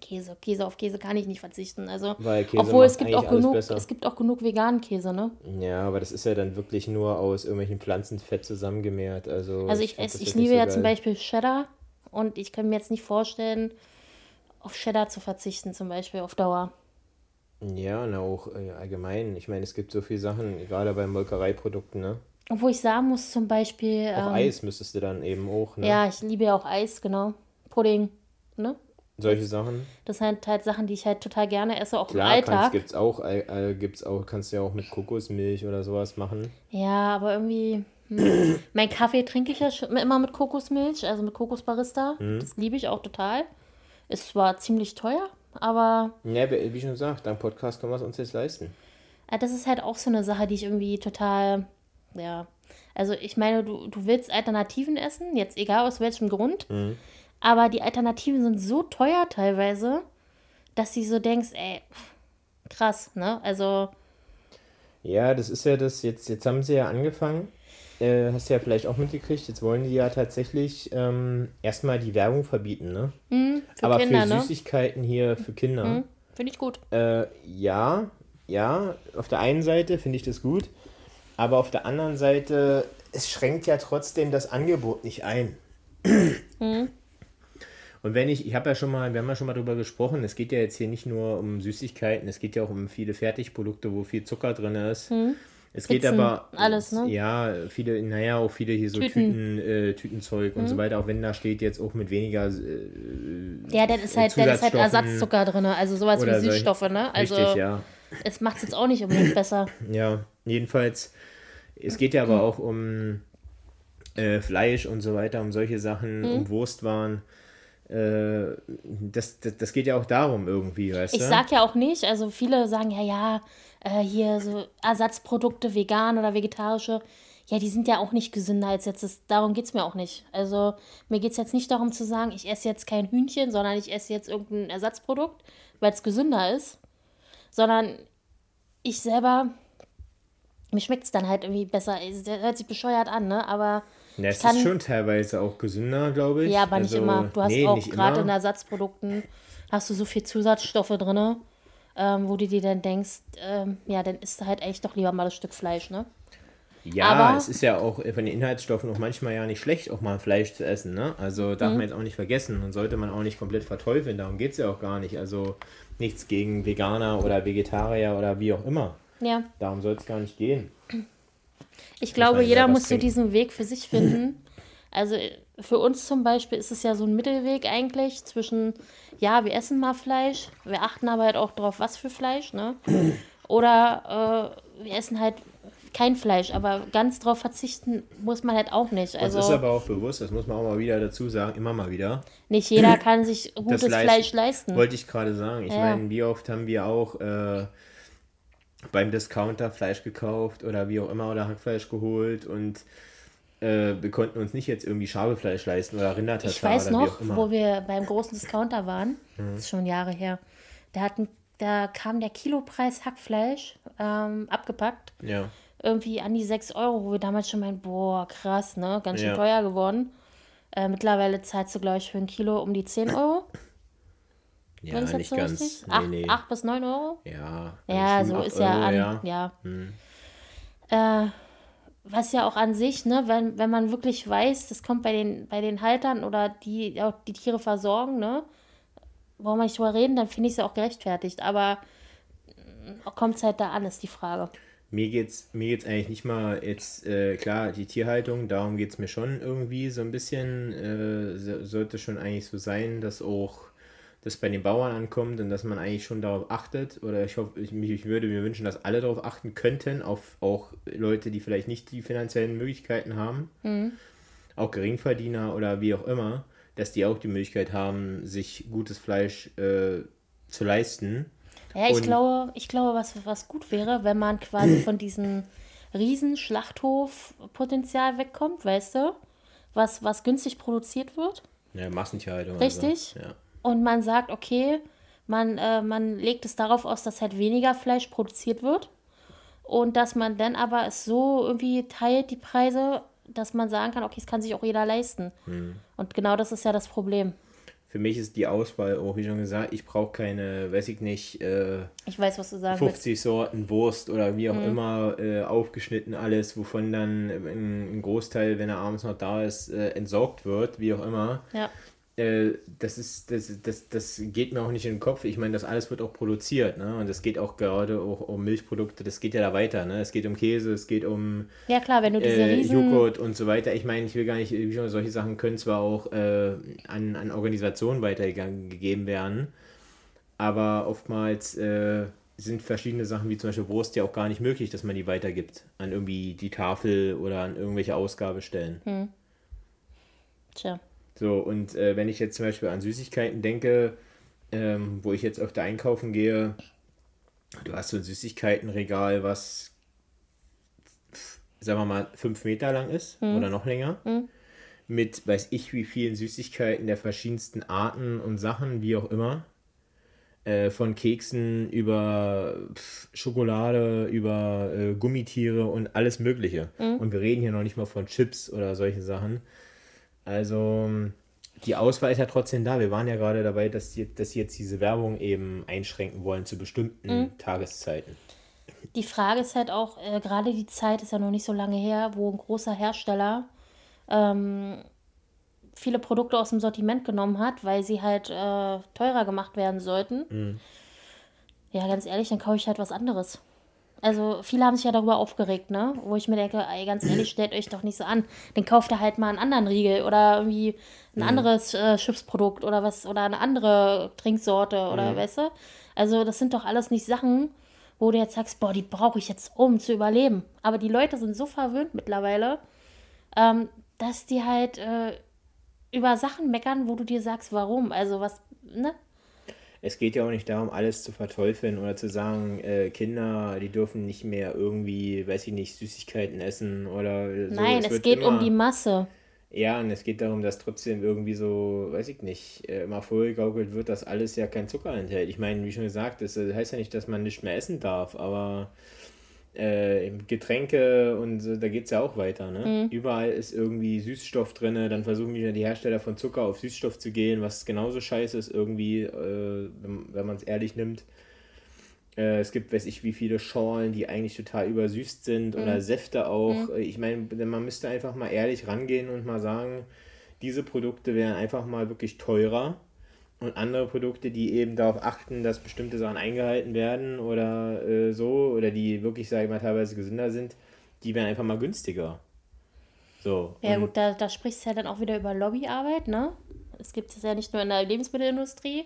Käse, Käse auf Käse kann ich nicht verzichten. Also, obwohl es gibt auch genug, es gibt auch genug veganen Käse, ne? Ja, aber das ist ja dann wirklich nur aus irgendwelchen Pflanzenfett zusammengemehrt. Also, also ich, ich, ich liebe ja geil. zum Beispiel Cheddar und ich kann mir jetzt nicht vorstellen, auf Cheddar zu verzichten, zum Beispiel auf Dauer. Ja, und auch äh, allgemein. Ich meine, es gibt so viele Sachen, gerade bei Molkereiprodukten, ne? Obwohl ich sagen muss, zum Beispiel. Auch ähm, Eis müsstest du dann eben auch, ne? Ja, ich liebe ja auch Eis, genau. Pudding, ne? Solche Sachen. Das sind halt Sachen, die ich halt total gerne esse, auch Klar, im Alltag. Kannst, gibt's auch, äh, gibt's auch, kannst du ja auch mit Kokosmilch oder sowas machen. Ja, aber irgendwie. Hm. (coughs) mein Kaffee trinke ich ja schon immer mit Kokosmilch, also mit Kokosbarista. Mhm. Das liebe ich auch total. Ist zwar ziemlich teuer, aber. Ja, wie schon gesagt, dein Podcast können wir es uns jetzt leisten. Das ist halt auch so eine Sache, die ich irgendwie total. Ja. Also, ich meine, du, du willst Alternativen essen, jetzt egal aus welchem Grund. Mhm. Aber die Alternativen sind so teuer teilweise, dass du so denkst, ey, krass, ne? Also. Ja, das ist ja das, jetzt, jetzt haben sie ja angefangen, äh, hast du ja vielleicht auch mitgekriegt, jetzt wollen die ja tatsächlich ähm, erstmal die Werbung verbieten, ne? Mhm, für Aber Kinder, für ne? Süßigkeiten hier für Kinder. Mhm, finde ich gut. Äh, ja, ja, auf der einen Seite finde ich das gut, aber auf der anderen Seite, es schränkt ja trotzdem das Angebot nicht ein. Mhm. Und wenn ich, ich habe ja schon mal, wir haben ja schon mal darüber gesprochen, es geht ja jetzt hier nicht nur um Süßigkeiten, es geht ja auch um viele Fertigprodukte, wo viel Zucker drin ist. Hm. Es geht aber alles, ne? Ja, viele, naja, auch viele hier so Tüten, Tüten äh, Tütenzeug hm. und so weiter, auch wenn da steht jetzt auch mit weniger. Äh, ja, dann ist halt, dann ist halt Ersatzzucker drin, also sowas wie Süßstoffe, ne? Also richtig, ja. Es macht es jetzt auch nicht unbedingt besser. Ja, jedenfalls, es geht ja aber auch um äh, Fleisch und so weiter, um solche Sachen, hm. um Wurstwaren. Äh, das, das, das, geht ja auch darum irgendwie, weißt ich du? Ich sag ja auch nicht, also viele sagen ja, ja, äh, hier so Ersatzprodukte, vegan oder vegetarische, ja, die sind ja auch nicht gesünder als jetzt. Das, darum geht es mir auch nicht. Also mir geht es jetzt nicht darum zu sagen, ich esse jetzt kein Hühnchen, sondern ich esse jetzt irgendein Ersatzprodukt, weil es gesünder ist. Sondern ich selber, mir schmeckt es dann halt irgendwie besser. Es hört sich bescheuert an, ne? Aber ja, es ist schon teilweise auch gesünder, glaube ich. Ja, aber also, nicht immer. Du hast nee, auch gerade in Ersatzprodukten hast du so viel Zusatzstoffe drin, ähm, wo du dir dann denkst, ähm, ja, dann isst du halt echt doch lieber mal das Stück Fleisch, ne? Ja, Aber es ist ja auch von den Inhaltsstoffen auch manchmal ja nicht schlecht, auch mal Fleisch zu essen. Ne? Also darf mhm. man jetzt auch nicht vergessen und sollte man auch nicht komplett verteufeln. Darum geht es ja auch gar nicht. Also nichts gegen Veganer oder Vegetarier oder wie auch immer. Ja. Darum soll es gar nicht gehen. Ich glaube, jeder muss so diesen Weg für sich finden. Also für uns zum Beispiel ist es ja so ein Mittelweg eigentlich zwischen, ja, wir essen mal Fleisch, wir achten aber halt auch drauf, was für Fleisch, ne? Oder äh, wir essen halt kein Fleisch, aber ganz drauf verzichten muss man halt auch nicht. Also, das ist aber auch bewusst, das muss man auch mal wieder dazu sagen, immer mal wieder. Nicht jeder kann sich gutes leisten, Fleisch leisten. Wollte ich gerade sagen. Ich ja. meine, wie oft haben wir auch äh, beim Discounter Fleisch gekauft oder wie auch immer oder Hackfleisch geholt und äh, wir konnten uns nicht jetzt irgendwie Schabefleisch leisten oder Rindertatar Ich weiß noch, wo wir beim großen Discounter waren, mhm. das ist schon Jahre her, da, hatten, da kam der Kilopreis Hackfleisch ähm, abgepackt. Ja. Irgendwie an die 6 Euro, wo wir damals schon meinen, boah, krass, ne? Ganz schön ja. teuer geworden. Äh, mittlerweile zahlst du, glaube ich, für ein Kilo um die 10 Euro. Ja, nicht so ganz. 8, nee, nee. 8 bis 9 Euro? Ja. Ja, so ist ja an. Ja. ja. Hm. Äh, was ja auch an sich, ne, wenn, wenn man wirklich weiß, das kommt bei den, bei den Haltern oder die auch die Tiere versorgen, ne, wollen wir nicht drüber reden, dann finde ich es ja auch gerechtfertigt. Aber äh, kommt es halt da an, ist die Frage. Mir geht's, mir geht's eigentlich nicht mal jetzt, äh, klar, die Tierhaltung, darum geht es mir schon irgendwie so ein bisschen, äh, so, sollte schon eigentlich so sein, dass auch das bei den Bauern ankommt und dass man eigentlich schon darauf achtet. Oder ich hoffe, ich, ich würde mir wünschen, dass alle darauf achten könnten, auf auch Leute, die vielleicht nicht die finanziellen Möglichkeiten haben, mhm. auch Geringverdiener oder wie auch immer, dass die auch die Möglichkeit haben, sich gutes Fleisch äh, zu leisten. Ja, ich und glaube, ich glaube, was, was gut wäre, wenn man quasi (clears throat) von diesem riesen Schlachthof-Potenzial wegkommt, weißt du? Was, was günstig produziert wird. Ja, Massentierhaltung. Richtig. Also. Ja und man sagt, okay, man, äh, man legt es darauf aus, dass halt weniger Fleisch produziert wird und dass man dann aber es so irgendwie teilt, die Preise, dass man sagen kann, okay, es kann sich auch jeder leisten. Hm. Und genau das ist ja das Problem. Für mich ist die Auswahl auch, wie schon gesagt, ich brauche keine, weiß ich nicht, äh, ich weiß, was du sagen 50 willst. Sorten Wurst oder wie auch hm. immer äh, aufgeschnitten alles, wovon dann ein, Großteil, wenn er abends noch da ist, äh, entsorgt wird, wie auch immer. Ja. Äh, das ist, das, das, das geht mir auch nicht in den Kopf. Ich meine, das alles wird auch produziert, ne? Und es geht auch gerade auch um Milchprodukte, das geht ja da weiter, ne? Es geht um Käse, es geht um ja, klar, wenn du diese äh, Joghurt und so weiter. Ich meine, ich will gar nicht, solche Sachen können zwar auch äh, an, an Organisationen weitergegeben werden, aber oftmals äh, sind verschiedene Sachen, wie zum Beispiel Wurst, ja auch gar nicht möglich, dass man die weitergibt an irgendwie die Tafel oder an irgendwelche Ausgabestellen. Hm. Tja. So, und äh, wenn ich jetzt zum Beispiel an Süßigkeiten denke, ähm, wo ich jetzt öfter einkaufen gehe, du hast so ein Süßigkeitenregal, was, sagen wir mal, fünf Meter lang ist mhm. oder noch länger. Mhm. Mit weiß ich wie vielen Süßigkeiten der verschiedensten Arten und Sachen, wie auch immer. Äh, von Keksen über pf, Schokolade, über äh, Gummitiere und alles Mögliche. Mhm. Und wir reden hier noch nicht mal von Chips oder solche Sachen. Also die Auswahl ist ja trotzdem da. Wir waren ja gerade dabei, dass sie, dass sie jetzt diese Werbung eben einschränken wollen zu bestimmten mhm. Tageszeiten. Die Frage ist halt auch, äh, gerade die Zeit ist ja noch nicht so lange her, wo ein großer Hersteller ähm, viele Produkte aus dem Sortiment genommen hat, weil sie halt äh, teurer gemacht werden sollten. Mhm. Ja, ganz ehrlich, dann kaufe ich halt was anderes. Also viele haben sich ja darüber aufgeregt, ne? Wo ich mir denke, ey, ganz ehrlich, stellt euch doch nicht so an. Dann kauft ihr halt mal einen anderen Riegel oder irgendwie ein mhm. anderes äh, Schiffsprodukt oder was oder eine andere Trinksorte oder mhm. weißt du? Also das sind doch alles nicht Sachen, wo du jetzt sagst, boah, die brauche ich jetzt, um zu überleben. Aber die Leute sind so verwöhnt mittlerweile, ähm, dass die halt äh, über Sachen meckern, wo du dir sagst, warum. Also was, ne? Es geht ja auch nicht darum, alles zu verteufeln oder zu sagen, äh, Kinder, die dürfen nicht mehr irgendwie, weiß ich nicht, Süßigkeiten essen oder so. Nein, es, es geht immer, um die Masse. Ja, und es geht darum, dass trotzdem irgendwie so, weiß ich nicht, äh, immer vorgegaukelt wird, dass alles ja kein Zucker enthält. Ich meine, wie schon gesagt, das heißt ja nicht, dass man nicht mehr essen darf, aber äh, Getränke und so, da geht es ja auch weiter. Ne? Mhm. Überall ist irgendwie Süßstoff drin, dann versuchen wieder die Hersteller von Zucker auf Süßstoff zu gehen, was genauso scheiße ist irgendwie, äh, wenn, wenn man es ehrlich nimmt. Äh, es gibt, weiß ich, wie viele Schorlen, die eigentlich total übersüßt sind mhm. oder Säfte auch. Mhm. Ich meine, man müsste einfach mal ehrlich rangehen und mal sagen, diese Produkte wären einfach mal wirklich teurer und andere Produkte, die eben darauf achten, dass bestimmte Sachen eingehalten werden oder äh, so, oder die wirklich, sage ich mal, teilweise gesünder sind, die wären einfach mal günstiger. So. Ja, gut, da, da sprichst du ja dann auch wieder über Lobbyarbeit, ne? Es gibt es ja nicht nur in der Lebensmittelindustrie,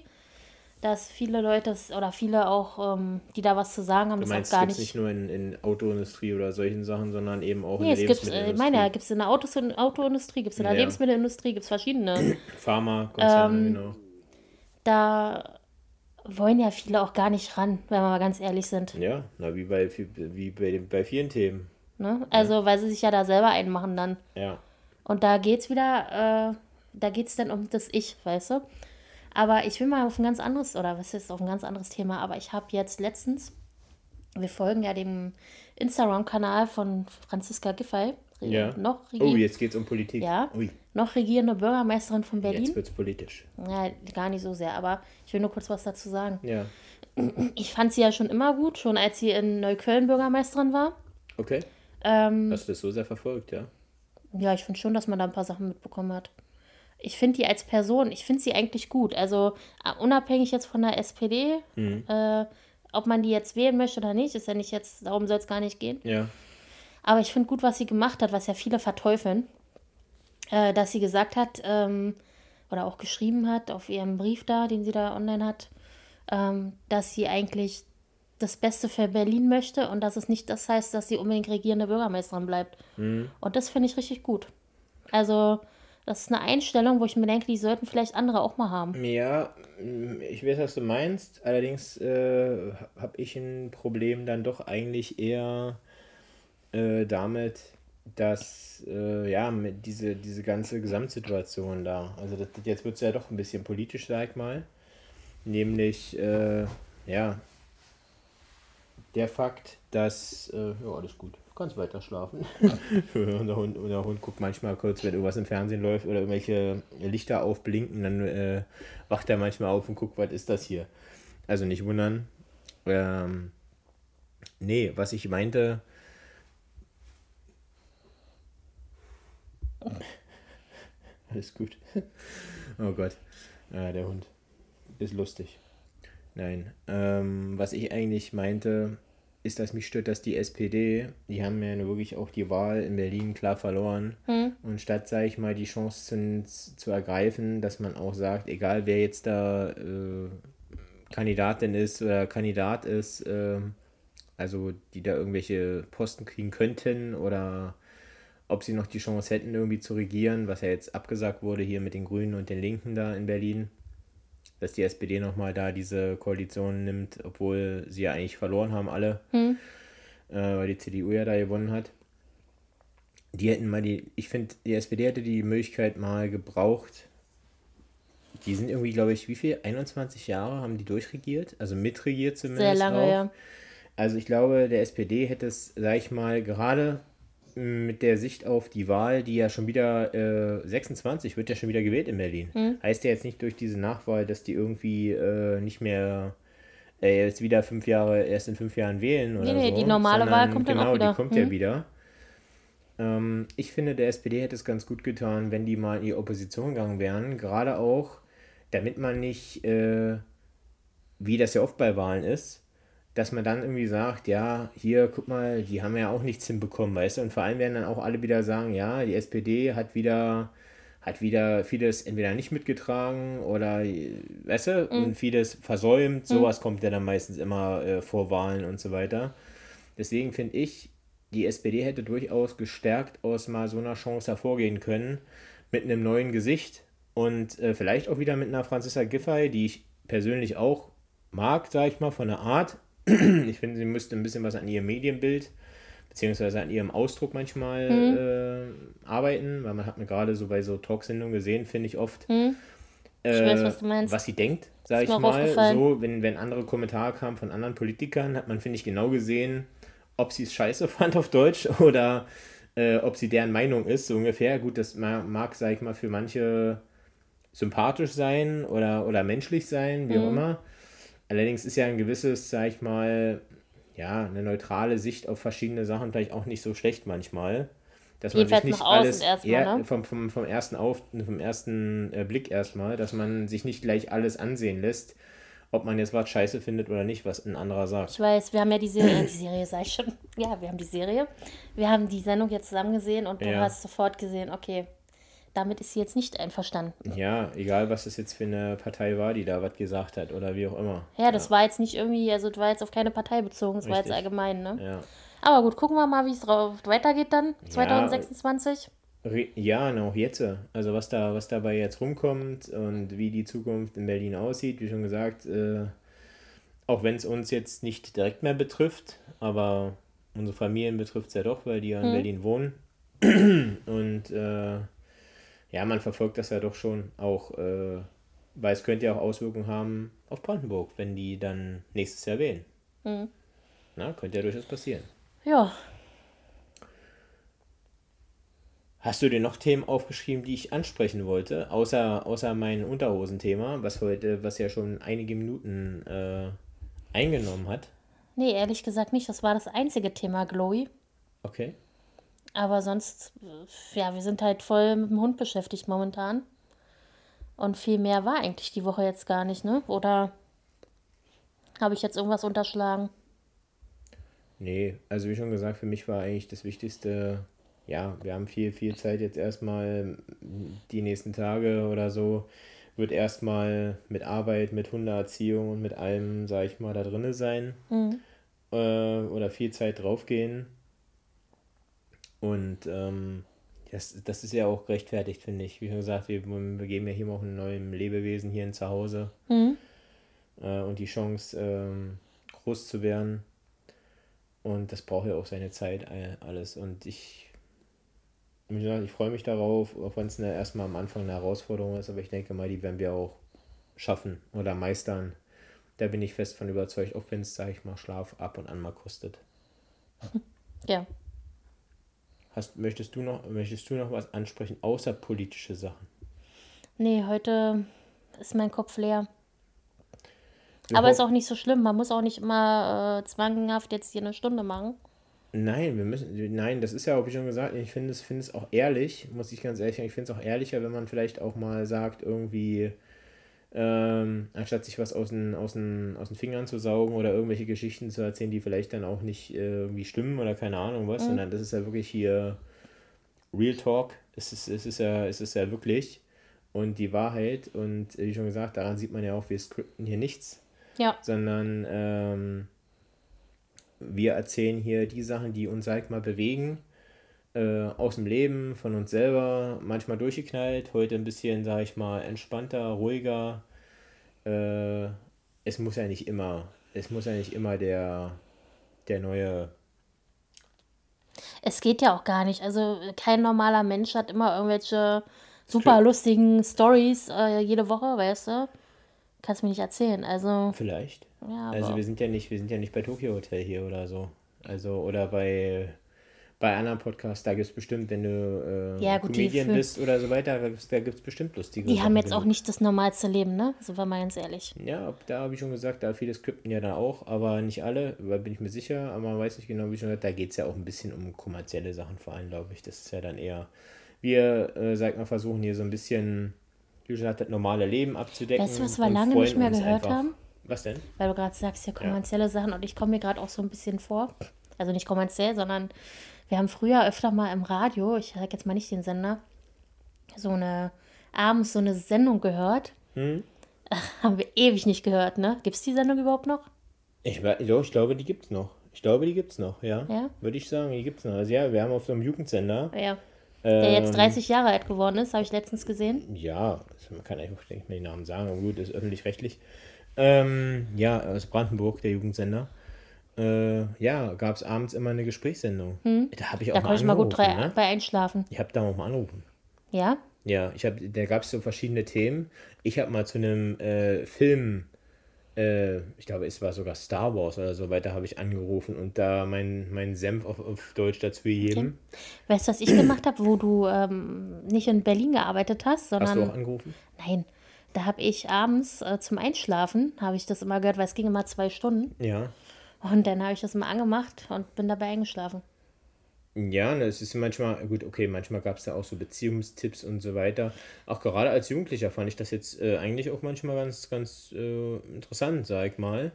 dass viele Leute oder viele auch, ähm, die da was zu sagen haben, du das meinst, auch gar nicht. nicht nur in, in Autoindustrie oder solchen Sachen, sondern eben auch nee, in der Lebensmittelindustrie. Ich meine, gibt es in der Autos Autoindustrie, gibt es in der ja. Lebensmittelindustrie, gibt es verschiedene. Pharma-Konzerne, ähm, genau. Da wollen ja viele auch gar nicht ran, wenn wir mal ganz ehrlich sind. Ja, na, wie bei, wie bei, bei vielen Themen. Ne? Also, ja. weil sie sich ja da selber einmachen dann. Ja. Und da geht's wieder, äh, da geht's dann um das Ich, weißt du? Aber ich will mal auf ein ganz anderes, oder was ist auf ein ganz anderes Thema, aber ich habe jetzt letztens, wir folgen ja dem Instagram-Kanal von Franziska Giffey. Ja. Noch oh, jetzt geht es um Politik. Ja. Ui. Noch regierende Bürgermeisterin von Berlin. Jetzt wird es politisch. Ja, gar nicht so sehr, aber ich will nur kurz was dazu sagen. Ja. Ich fand sie ja schon immer gut, schon als sie in Neukölln Bürgermeisterin war. Okay. Ähm, Hast du das so sehr verfolgt, ja? Ja, ich finde schon, dass man da ein paar Sachen mitbekommen hat ich finde die als Person, ich finde sie eigentlich gut. Also uh, unabhängig jetzt von der SPD, mhm. äh, ob man die jetzt wählen möchte oder nicht, ist ja nicht jetzt, darum soll es gar nicht gehen. Ja. Aber ich finde gut, was sie gemacht hat, was ja viele verteufeln, äh, dass sie gesagt hat, ähm, oder auch geschrieben hat auf ihrem Brief da, den sie da online hat, ähm, dass sie eigentlich das Beste für Berlin möchte und dass es nicht das heißt, dass sie unbedingt regierende Bürgermeisterin bleibt. Mhm. Und das finde ich richtig gut. Also das ist eine Einstellung, wo ich mir denke, die sollten vielleicht andere auch mal haben. Ja, ich weiß, was du meinst. Allerdings äh, habe ich ein Problem dann doch eigentlich eher äh, damit, dass äh, ja, mit diese, diese ganze Gesamtsituation da, also das, jetzt wird es ja doch ein bisschen politisch, sag ich mal. Nämlich, äh, ja, der Fakt, dass, äh, ja, alles gut kannst weiter schlafen. (laughs) und der Hund, der Hund guckt manchmal kurz, wenn irgendwas im Fernsehen läuft oder irgendwelche Lichter aufblinken, dann äh, wacht er manchmal auf und guckt, was ist das hier. Also nicht wundern. Ähm, nee, was ich meinte. (laughs) Alles gut. Oh Gott. Ah, der Hund. Ist lustig. Nein. Ähm, was ich eigentlich meinte, ist, dass mich stört, dass die SPD, die haben ja wirklich auch die Wahl in Berlin klar verloren. Hm. Und statt, sage ich mal, die Chance zu, zu, ergreifen, dass man auch sagt, egal wer jetzt da äh, Kandidatin ist oder Kandidat ist, äh, also die da irgendwelche Posten kriegen könnten oder ob sie noch die Chance hätten, irgendwie zu regieren, was ja jetzt abgesagt wurde hier mit den Grünen und den Linken da in Berlin dass die SPD nochmal da diese Koalition nimmt, obwohl sie ja eigentlich verloren haben alle, hm. äh, weil die CDU ja da gewonnen hat. Die hätten mal die, ich finde, die SPD hätte die Möglichkeit mal gebraucht. Die sind irgendwie, glaube ich, wie viel? 21 Jahre haben die durchregiert, also mitregiert zumindest. Sehr lange, auch. ja. Also ich glaube, der SPD hätte es, sag ich mal, gerade mit der Sicht auf die Wahl, die ja schon wieder äh, 26 wird ja schon wieder gewählt in Berlin. Mhm. Heißt ja jetzt nicht durch diese Nachwahl, dass die irgendwie äh, nicht mehr äh, jetzt wieder fünf Jahre, erst in fünf Jahren wählen oder nee, nee, so. die normale Wahl kommt genau, dann auch wieder. die kommt mhm. ja wieder. Ähm, ich finde, der SPD hätte es ganz gut getan, wenn die mal in die Opposition gegangen wären, gerade auch, damit man nicht, äh, wie das ja oft bei Wahlen ist, dass man dann irgendwie sagt, ja, hier, guck mal, die haben ja auch nichts hinbekommen, weißt du? Und vor allem werden dann auch alle wieder sagen, ja, die SPD hat wieder, hat wieder vieles entweder nicht mitgetragen oder, weißt du, mhm. und vieles versäumt. Mhm. Sowas mhm. kommt ja dann meistens immer äh, vor Wahlen und so weiter. Deswegen finde ich, die SPD hätte durchaus gestärkt aus mal so einer Chance hervorgehen können, mit einem neuen Gesicht und äh, vielleicht auch wieder mit einer Franziska Giffey, die ich persönlich auch mag, sag ich mal, von der Art, (clears throat) ich finde, sie müsste ein bisschen was an ihrem Medienbild beziehungsweise an ihrem Ausdruck manchmal mhm. äh, arbeiten, weil man hat mir gerade so bei so Talksendungen gesehen, finde ich oft, mhm. ich äh, weiß, was, du meinst. was sie denkt, sage ich mal. So, wenn, wenn andere Kommentare kamen von anderen Politikern, hat man, finde ich, genau gesehen, ob sie es scheiße (laughs) fand auf Deutsch oder äh, ob sie deren Meinung ist, so ungefähr. Gut, das mag, mag sage ich mal, für manche sympathisch sein oder, oder menschlich sein, wie mhm. auch immer. Allerdings ist ja ein gewisses, sag ich mal, ja, eine neutrale Sicht auf verschiedene Sachen vielleicht auch nicht so schlecht manchmal. Dass man sich nicht alles erstmal, ne? vom, vom, vom ersten, auf, vom ersten äh, Blick erstmal, dass man sich nicht gleich alles ansehen lässt, ob man jetzt was scheiße findet oder nicht, was ein anderer sagt. Ich weiß, wir haben ja die Serie, die Serie ich schon, ja, wir haben die Serie, wir haben die Sendung jetzt zusammen gesehen und du ja. hast sofort gesehen, okay, damit ist sie jetzt nicht einverstanden. Ja, egal was das jetzt für eine Partei war, die da was gesagt hat oder wie auch immer. Ja, das ja. war jetzt nicht irgendwie, also das war jetzt auf keine Partei bezogen, das Richtig. war jetzt allgemein, ne? Ja. Aber gut, gucken wir mal, wie es weitergeht dann, 2026. Ja, auch jetzt. Also was da, was dabei jetzt rumkommt und wie die Zukunft in Berlin aussieht, wie schon gesagt, äh, auch wenn es uns jetzt nicht direkt mehr betrifft, aber unsere Familien betrifft es ja doch, weil die ja in hm. Berlin wohnen. (clears throat) Und äh, ja, man verfolgt das ja doch schon auch, äh, weil es könnte ja auch Auswirkungen haben auf Brandenburg, wenn die dann nächstes Jahr wählen. Mhm. Na, könnte ja durchaus passieren. Ja. Hast du dir noch Themen aufgeschrieben, die ich ansprechen wollte, außer, außer mein Unterhosenthema, was heute, was ja schon einige Minuten äh, eingenommen hat? Nee, ehrlich gesagt nicht. Das war das einzige Thema, Glowy. Okay. Aber sonst, ja, wir sind halt voll mit dem Hund beschäftigt momentan. Und viel mehr war eigentlich die Woche jetzt gar nicht, ne? Oder habe ich jetzt irgendwas unterschlagen? Nee, also wie schon gesagt, für mich war eigentlich das Wichtigste, ja, wir haben viel, viel Zeit jetzt erstmal, die nächsten Tage oder so, wird erstmal mit Arbeit, mit Hundeerziehung und mit allem, sag ich mal, da drinne sein. Mhm. Äh, oder viel Zeit draufgehen. Und ähm, das, das ist ja auch gerechtfertigt, finde ich. Wie schon gesagt, wir, wir geben ja hier auch ein neues Lebewesen hier in Zuhause. Mhm. Äh, und die Chance, ähm, groß zu werden. Und das braucht ja auch seine Zeit, alles. Und ich, ich freue mich darauf, auch wenn es erstmal am Anfang eine Herausforderung ist, aber ich denke mal, die werden wir auch schaffen oder meistern. Da bin ich fest von überzeugt, auch wenn es, sage ich mal, Schlaf ab und an mal kostet. Ja, Hast, möchtest, du noch, möchtest du noch was ansprechen, außer politische Sachen? Nee, heute ist mein Kopf leer. Aber ist auch nicht so schlimm. Man muss auch nicht immer äh, zwanghaft jetzt hier eine Stunde machen. Nein, wir müssen. Nein, das ist ja, wie schon gesagt, ich finde es, find es auch ehrlich, muss ich ganz ehrlich sagen, ich finde es auch ehrlicher, wenn man vielleicht auch mal sagt, irgendwie, ähm, anstatt sich was aus den, aus, den, aus den Fingern zu saugen oder irgendwelche Geschichten zu erzählen, die vielleicht dann auch nicht äh, irgendwie stimmen oder keine Ahnung was, mhm. sondern das ist ja wirklich hier Real Talk. Es ist, es ist, ja, es ist ja wirklich. Und die Wahrheit, und wie schon gesagt, daran sieht man ja auch, wir skripten hier nichts. Ja. Sondern ähm, wir erzählen hier die Sachen, die uns, sag mal, bewegen. Äh, aus dem Leben, von uns selber, manchmal durchgeknallt, heute ein bisschen, sag ich mal, entspannter, ruhiger. Äh, es muss ja nicht immer, es muss ja nicht immer der, der neue. Es geht ja auch gar nicht. Also kein normaler Mensch hat immer irgendwelche super lustigen Stories äh, jede Woche, weißt du? Kannst du mir nicht erzählen. Also. Vielleicht. Ja, also wir sind ja nicht, wir sind ja nicht bei Tokyo Hotel hier oder so. Also, oder bei bei anderen Podcasts, da gibt es bestimmt, wenn du äh, ja, gut, Comedian für, bist oder so weiter, da gibt es bestimmt lustige Die Sachen haben jetzt genug. auch nicht das normalste Leben, ne? So war mal ganz ehrlich. Ja, da habe ich schon gesagt, da viele Skripten ja da auch, aber nicht alle, da bin ich mir sicher, aber man weiß nicht genau, wie schon gesagt, da geht es ja auch ein bisschen um kommerzielle Sachen vor allem, glaube ich. Das ist ja dann eher, wir, äh, sag mal, versuchen hier so ein bisschen, wie schon gesagt, das normale Leben abzudecken. Weißt du, was wir lange nicht mehr gehört haben? Was denn? Weil du gerade sagst, ja, kommerzielle ja. Sachen und ich komme mir gerade auch so ein bisschen vor. Also nicht kommerziell, sondern wir haben früher öfter mal im Radio, ich sage jetzt mal nicht den Sender, so eine abends so eine Sendung gehört. Hm? (laughs) haben wir ewig nicht gehört, ne? Gibt es die Sendung überhaupt noch? Ich, jo, ich glaube, die gibt es noch. Ich glaube, die gibt es noch, ja. ja? Würde ich sagen, die gibt es noch. Also ja, wir haben auf so einem Jugendsender. Ja. Der ähm, jetzt 30 Jahre alt geworden ist, habe ich letztens gesehen. Ja, man kann einfach denke ich mal, den Namen sagen, aber gut, ist öffentlich-rechtlich. Ähm, ja, aus Brandenburg, der Jugendsender äh, ja, gab es abends immer eine Gesprächssendung. Hm. Da habe ich auch da mal ich mal gut drei, ne? bei einschlafen. Ich habe da auch mal angerufen. Ja? Ja, ich habe, da gab es so verschiedene Themen. Ich habe mal zu einem äh, Film, äh, ich glaube, es war sogar Star Wars oder so weiter, habe ich angerufen und da meinen mein Senf auf, auf Deutsch dazu gegeben. Okay. Weißt du, was ich gemacht habe, wo du ähm, nicht in Berlin gearbeitet hast, sondern. Hast du auch angerufen? Nein, Da habe ich abends äh, zum Einschlafen, habe ich das immer gehört, weil es ging immer zwei Stunden. Ja. Und dann habe ich das mal angemacht und bin dabei eingeschlafen. Ja, ne, es ist manchmal, gut, okay, manchmal gab es da auch so Beziehungstipps und so weiter. Auch gerade als Jugendlicher fand ich das jetzt äh, eigentlich auch manchmal ganz, ganz äh, interessant, sag ich mal.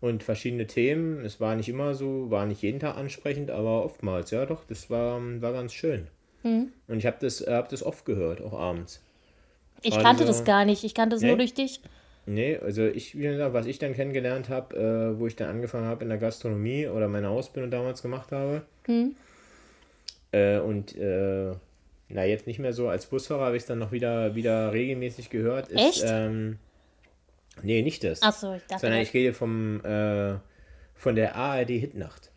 Und verschiedene Themen, es war nicht immer so, war nicht jeden Tag ansprechend, aber oftmals, ja doch, das war, war ganz schön. Mhm. Und ich habe das, hab das oft gehört, auch abends. Ich kannte das gar nicht, ich kannte es nee? nur durch dich. Nee, also ich, wie gesagt, was ich dann kennengelernt habe, äh, wo ich dann angefangen habe in der Gastronomie oder meine Ausbildung damals gemacht habe, mhm äh, und äh, na, jetzt nicht mehr so. Als Busfahrer habe ich es dann noch wieder, wieder regelmäßig gehört. Ist, Echt? Ähm, nee, nicht das. Achso, ich dachte. Sondern ich rede vom, äh, von der ARD Hitnacht.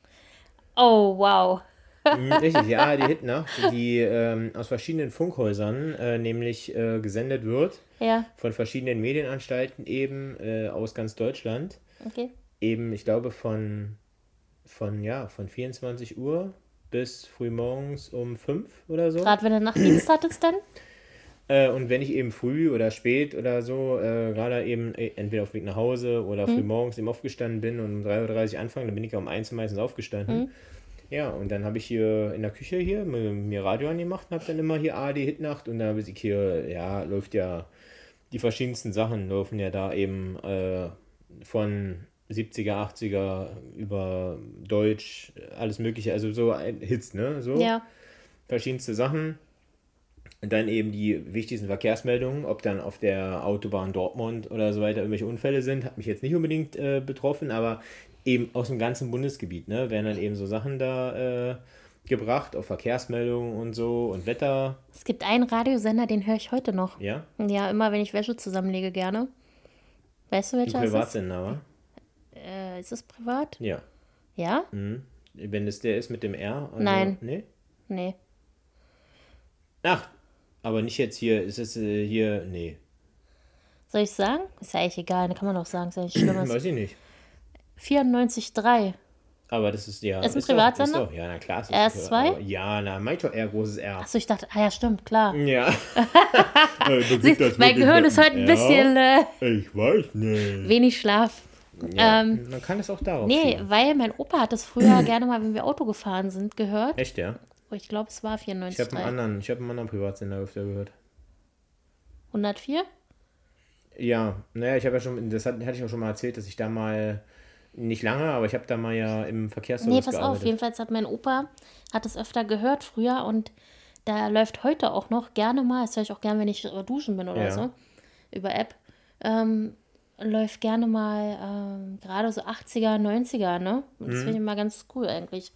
Oh, wow. Hm, richtig, die ARD Hitnacht, die ähm, aus verschiedenen Funkhäusern äh, nämlich äh, gesendet wird. Ja. Von verschiedenen Medienanstalten eben äh, aus ganz Deutschland. Okay. Eben, ich glaube, von, von, ja, von 24 Uhr bis frühmorgens um 5 oder so. Gerade wenn du Nachtdienst hattest dann? Äh, und wenn ich eben früh oder spät oder so, äh, gerade eben äh, entweder auf Weg nach Hause oder mhm. frühmorgens eben aufgestanden bin und um 3.30 Uhr anfangen, dann bin ich um 1 Uhr meistens aufgestanden. Mhm. Ja, und dann habe ich hier in der Küche hier mir Radio angemacht und habe dann immer hier AD Hitnacht und dann habe ich hier, ja, läuft ja die verschiedensten Sachen, laufen ja da eben äh, von 70er, 80er über Deutsch, alles Mögliche, also so Hits, ne? So. Ja. Verschiedenste Sachen. Und dann eben die wichtigsten Verkehrsmeldungen, ob dann auf der Autobahn Dortmund oder so weiter irgendwelche Unfälle sind, hat mich jetzt nicht unbedingt äh, betroffen, aber eben aus dem ganzen Bundesgebiet, ne? Werden dann eben so Sachen da äh, gebracht, auf Verkehrsmeldungen und so und Wetter. Es gibt einen Radiosender, den höre ich heute noch. Ja? Ja, immer wenn ich Wäsche zusammenlege, gerne. Weißt du, welcher Ein Privatsender, wa? Äh, ist es privat? Ja. Ja? Mhm. Wenn es der ist mit dem R? Also, Nein. Nee? Nee. Ach, aber nicht jetzt hier. Ist es äh, hier. Nee. Soll ich sagen? Ist ja eigentlich egal, da kann man auch sagen, ist ja nicht schlimm. (clears throat) Weiß ich nicht. 94,3. Aber das ist ja. Ist ein Privatsender? Ja, na klar. Ist RS2? ja, na, doch R, großes R. Achso, ich dachte, ah ja, stimmt, klar. Ja. (laughs) Sie, mein Gehirn ist heute ein bisschen. Äh, ich weiß nicht. Wenig Schlaf. Ja, ähm, man kann es auch darauf Nee, schieben. weil mein Opa hat das früher (clears throat) gerne mal, wenn wir Auto gefahren sind, gehört. Echt, ja? Oh, ich glaube, es war 94. Ich habe einen anderen, ich habe einen anderen Privatsender öfter gehört. 104? Ja, naja, ich habe ja schon, das hatte ich auch schon mal erzählt, dass ich da mal, nicht lange, aber ich habe da mal ja im Verkehrsservice Nee, pass gearbeitet. auf, jedenfalls hat mein Opa, hat es öfter gehört früher und da läuft heute auch noch gerne mal, das höre ich auch gerne, wenn ich duschen bin oder ja. so, über App, ähm, läuft gerne mal ähm, gerade so 80er, 90er, ne? Und das mhm. finde ich immer ganz cool eigentlich.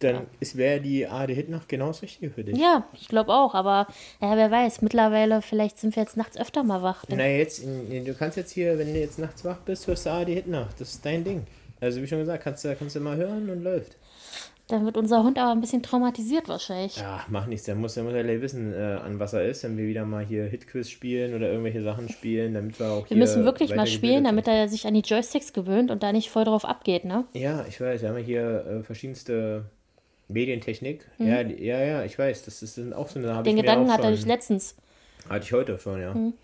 Dann ja. wäre die AD Hit noch genau das Richtige für dich. Ja, ich glaube auch, aber ja, wer weiß, mittlerweile, vielleicht sind wir jetzt nachts öfter mal wach. Na, jetzt, du kannst jetzt hier, wenn du jetzt nachts wach bist, hörst du AD Hit nach. Das ist dein Ding. Also, wie schon gesagt, kannst du, kannst du mal hören und läuft. Dann wird unser Hund aber ein bisschen traumatisiert wahrscheinlich. Ja, macht nichts. Der muss, der muss ja wissen, äh, an was er ist, wenn wir wieder mal hier Hitquiz spielen oder irgendwelche Sachen spielen, damit wir auch Wir müssen wirklich mal spielen, damit er sich an die Joysticks gewöhnt und da nicht voll drauf abgeht, ne? Ja, ich weiß. Wir haben hier äh, verschiedenste Medientechnik. Mhm. Ja, ja, ja, ich weiß. Das, ist auch so eine. Den Gedanken hatte ich letztens. Hatte ich heute schon, ja. Mhm.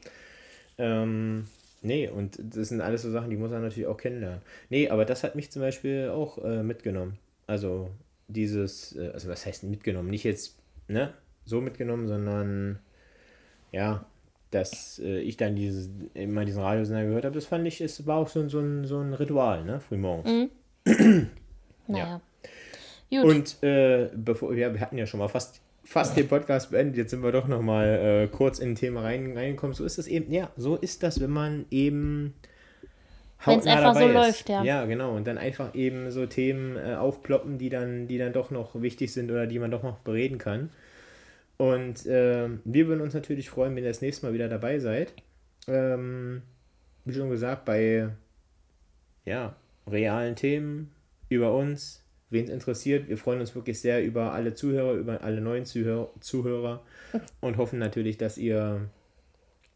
Ähm, nee, und das sind alles so Sachen, die muss er natürlich auch kennenlernen. Nee, aber das hat mich zum Beispiel auch äh, mitgenommen. Also dieses, äh, also was heißt mitgenommen? Nicht jetzt, ne, so mitgenommen, sondern ja, dass äh, ich dann dieses, immer diesen Radiosender gehört habe, das fand ich, es war auch so, so, ein, so ein Ritual, ne, frühmorgens. Mhm. (clears throat) naja. Ja. Gut. Und äh, bevor, ja, wir hatten ja schon mal fast, fast den Podcast beendet, jetzt sind wir doch noch mal äh, kurz in ein Thema rein, reingekommen. So ist das eben, ja, so ist das, wenn man eben wenn es einfach so ist. läuft, ja. Ja, genau. Und dann einfach eben so Themen äh, aufploppen, die dann, die dann doch noch wichtig sind oder die man doch noch bereden kann. Und äh, wir würden uns natürlich freuen, wenn ihr das nächste Mal wieder dabei seid. Ähm, wie schon gesagt, bei ja, realen Themen über uns, wen es interessiert. Wir freuen uns wirklich sehr über alle Zuhörer, über alle neuen Zuhörer, Zuhörer und hoffen natürlich, dass ihr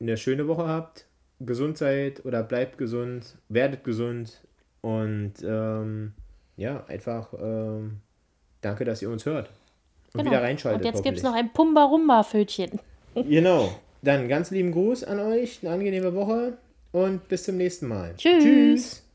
eine schöne Woche habt gesund seid oder bleibt gesund, werdet gesund und ähm, ja, einfach ähm, danke, dass ihr uns hört und genau. wieder reinschaltet. Und jetzt gibt es noch ein Pumba-Rumba-Fötchen. (laughs) genau. Dann ganz lieben Gruß an euch, eine angenehme Woche und bis zum nächsten Mal. Tschüss. Tschüss.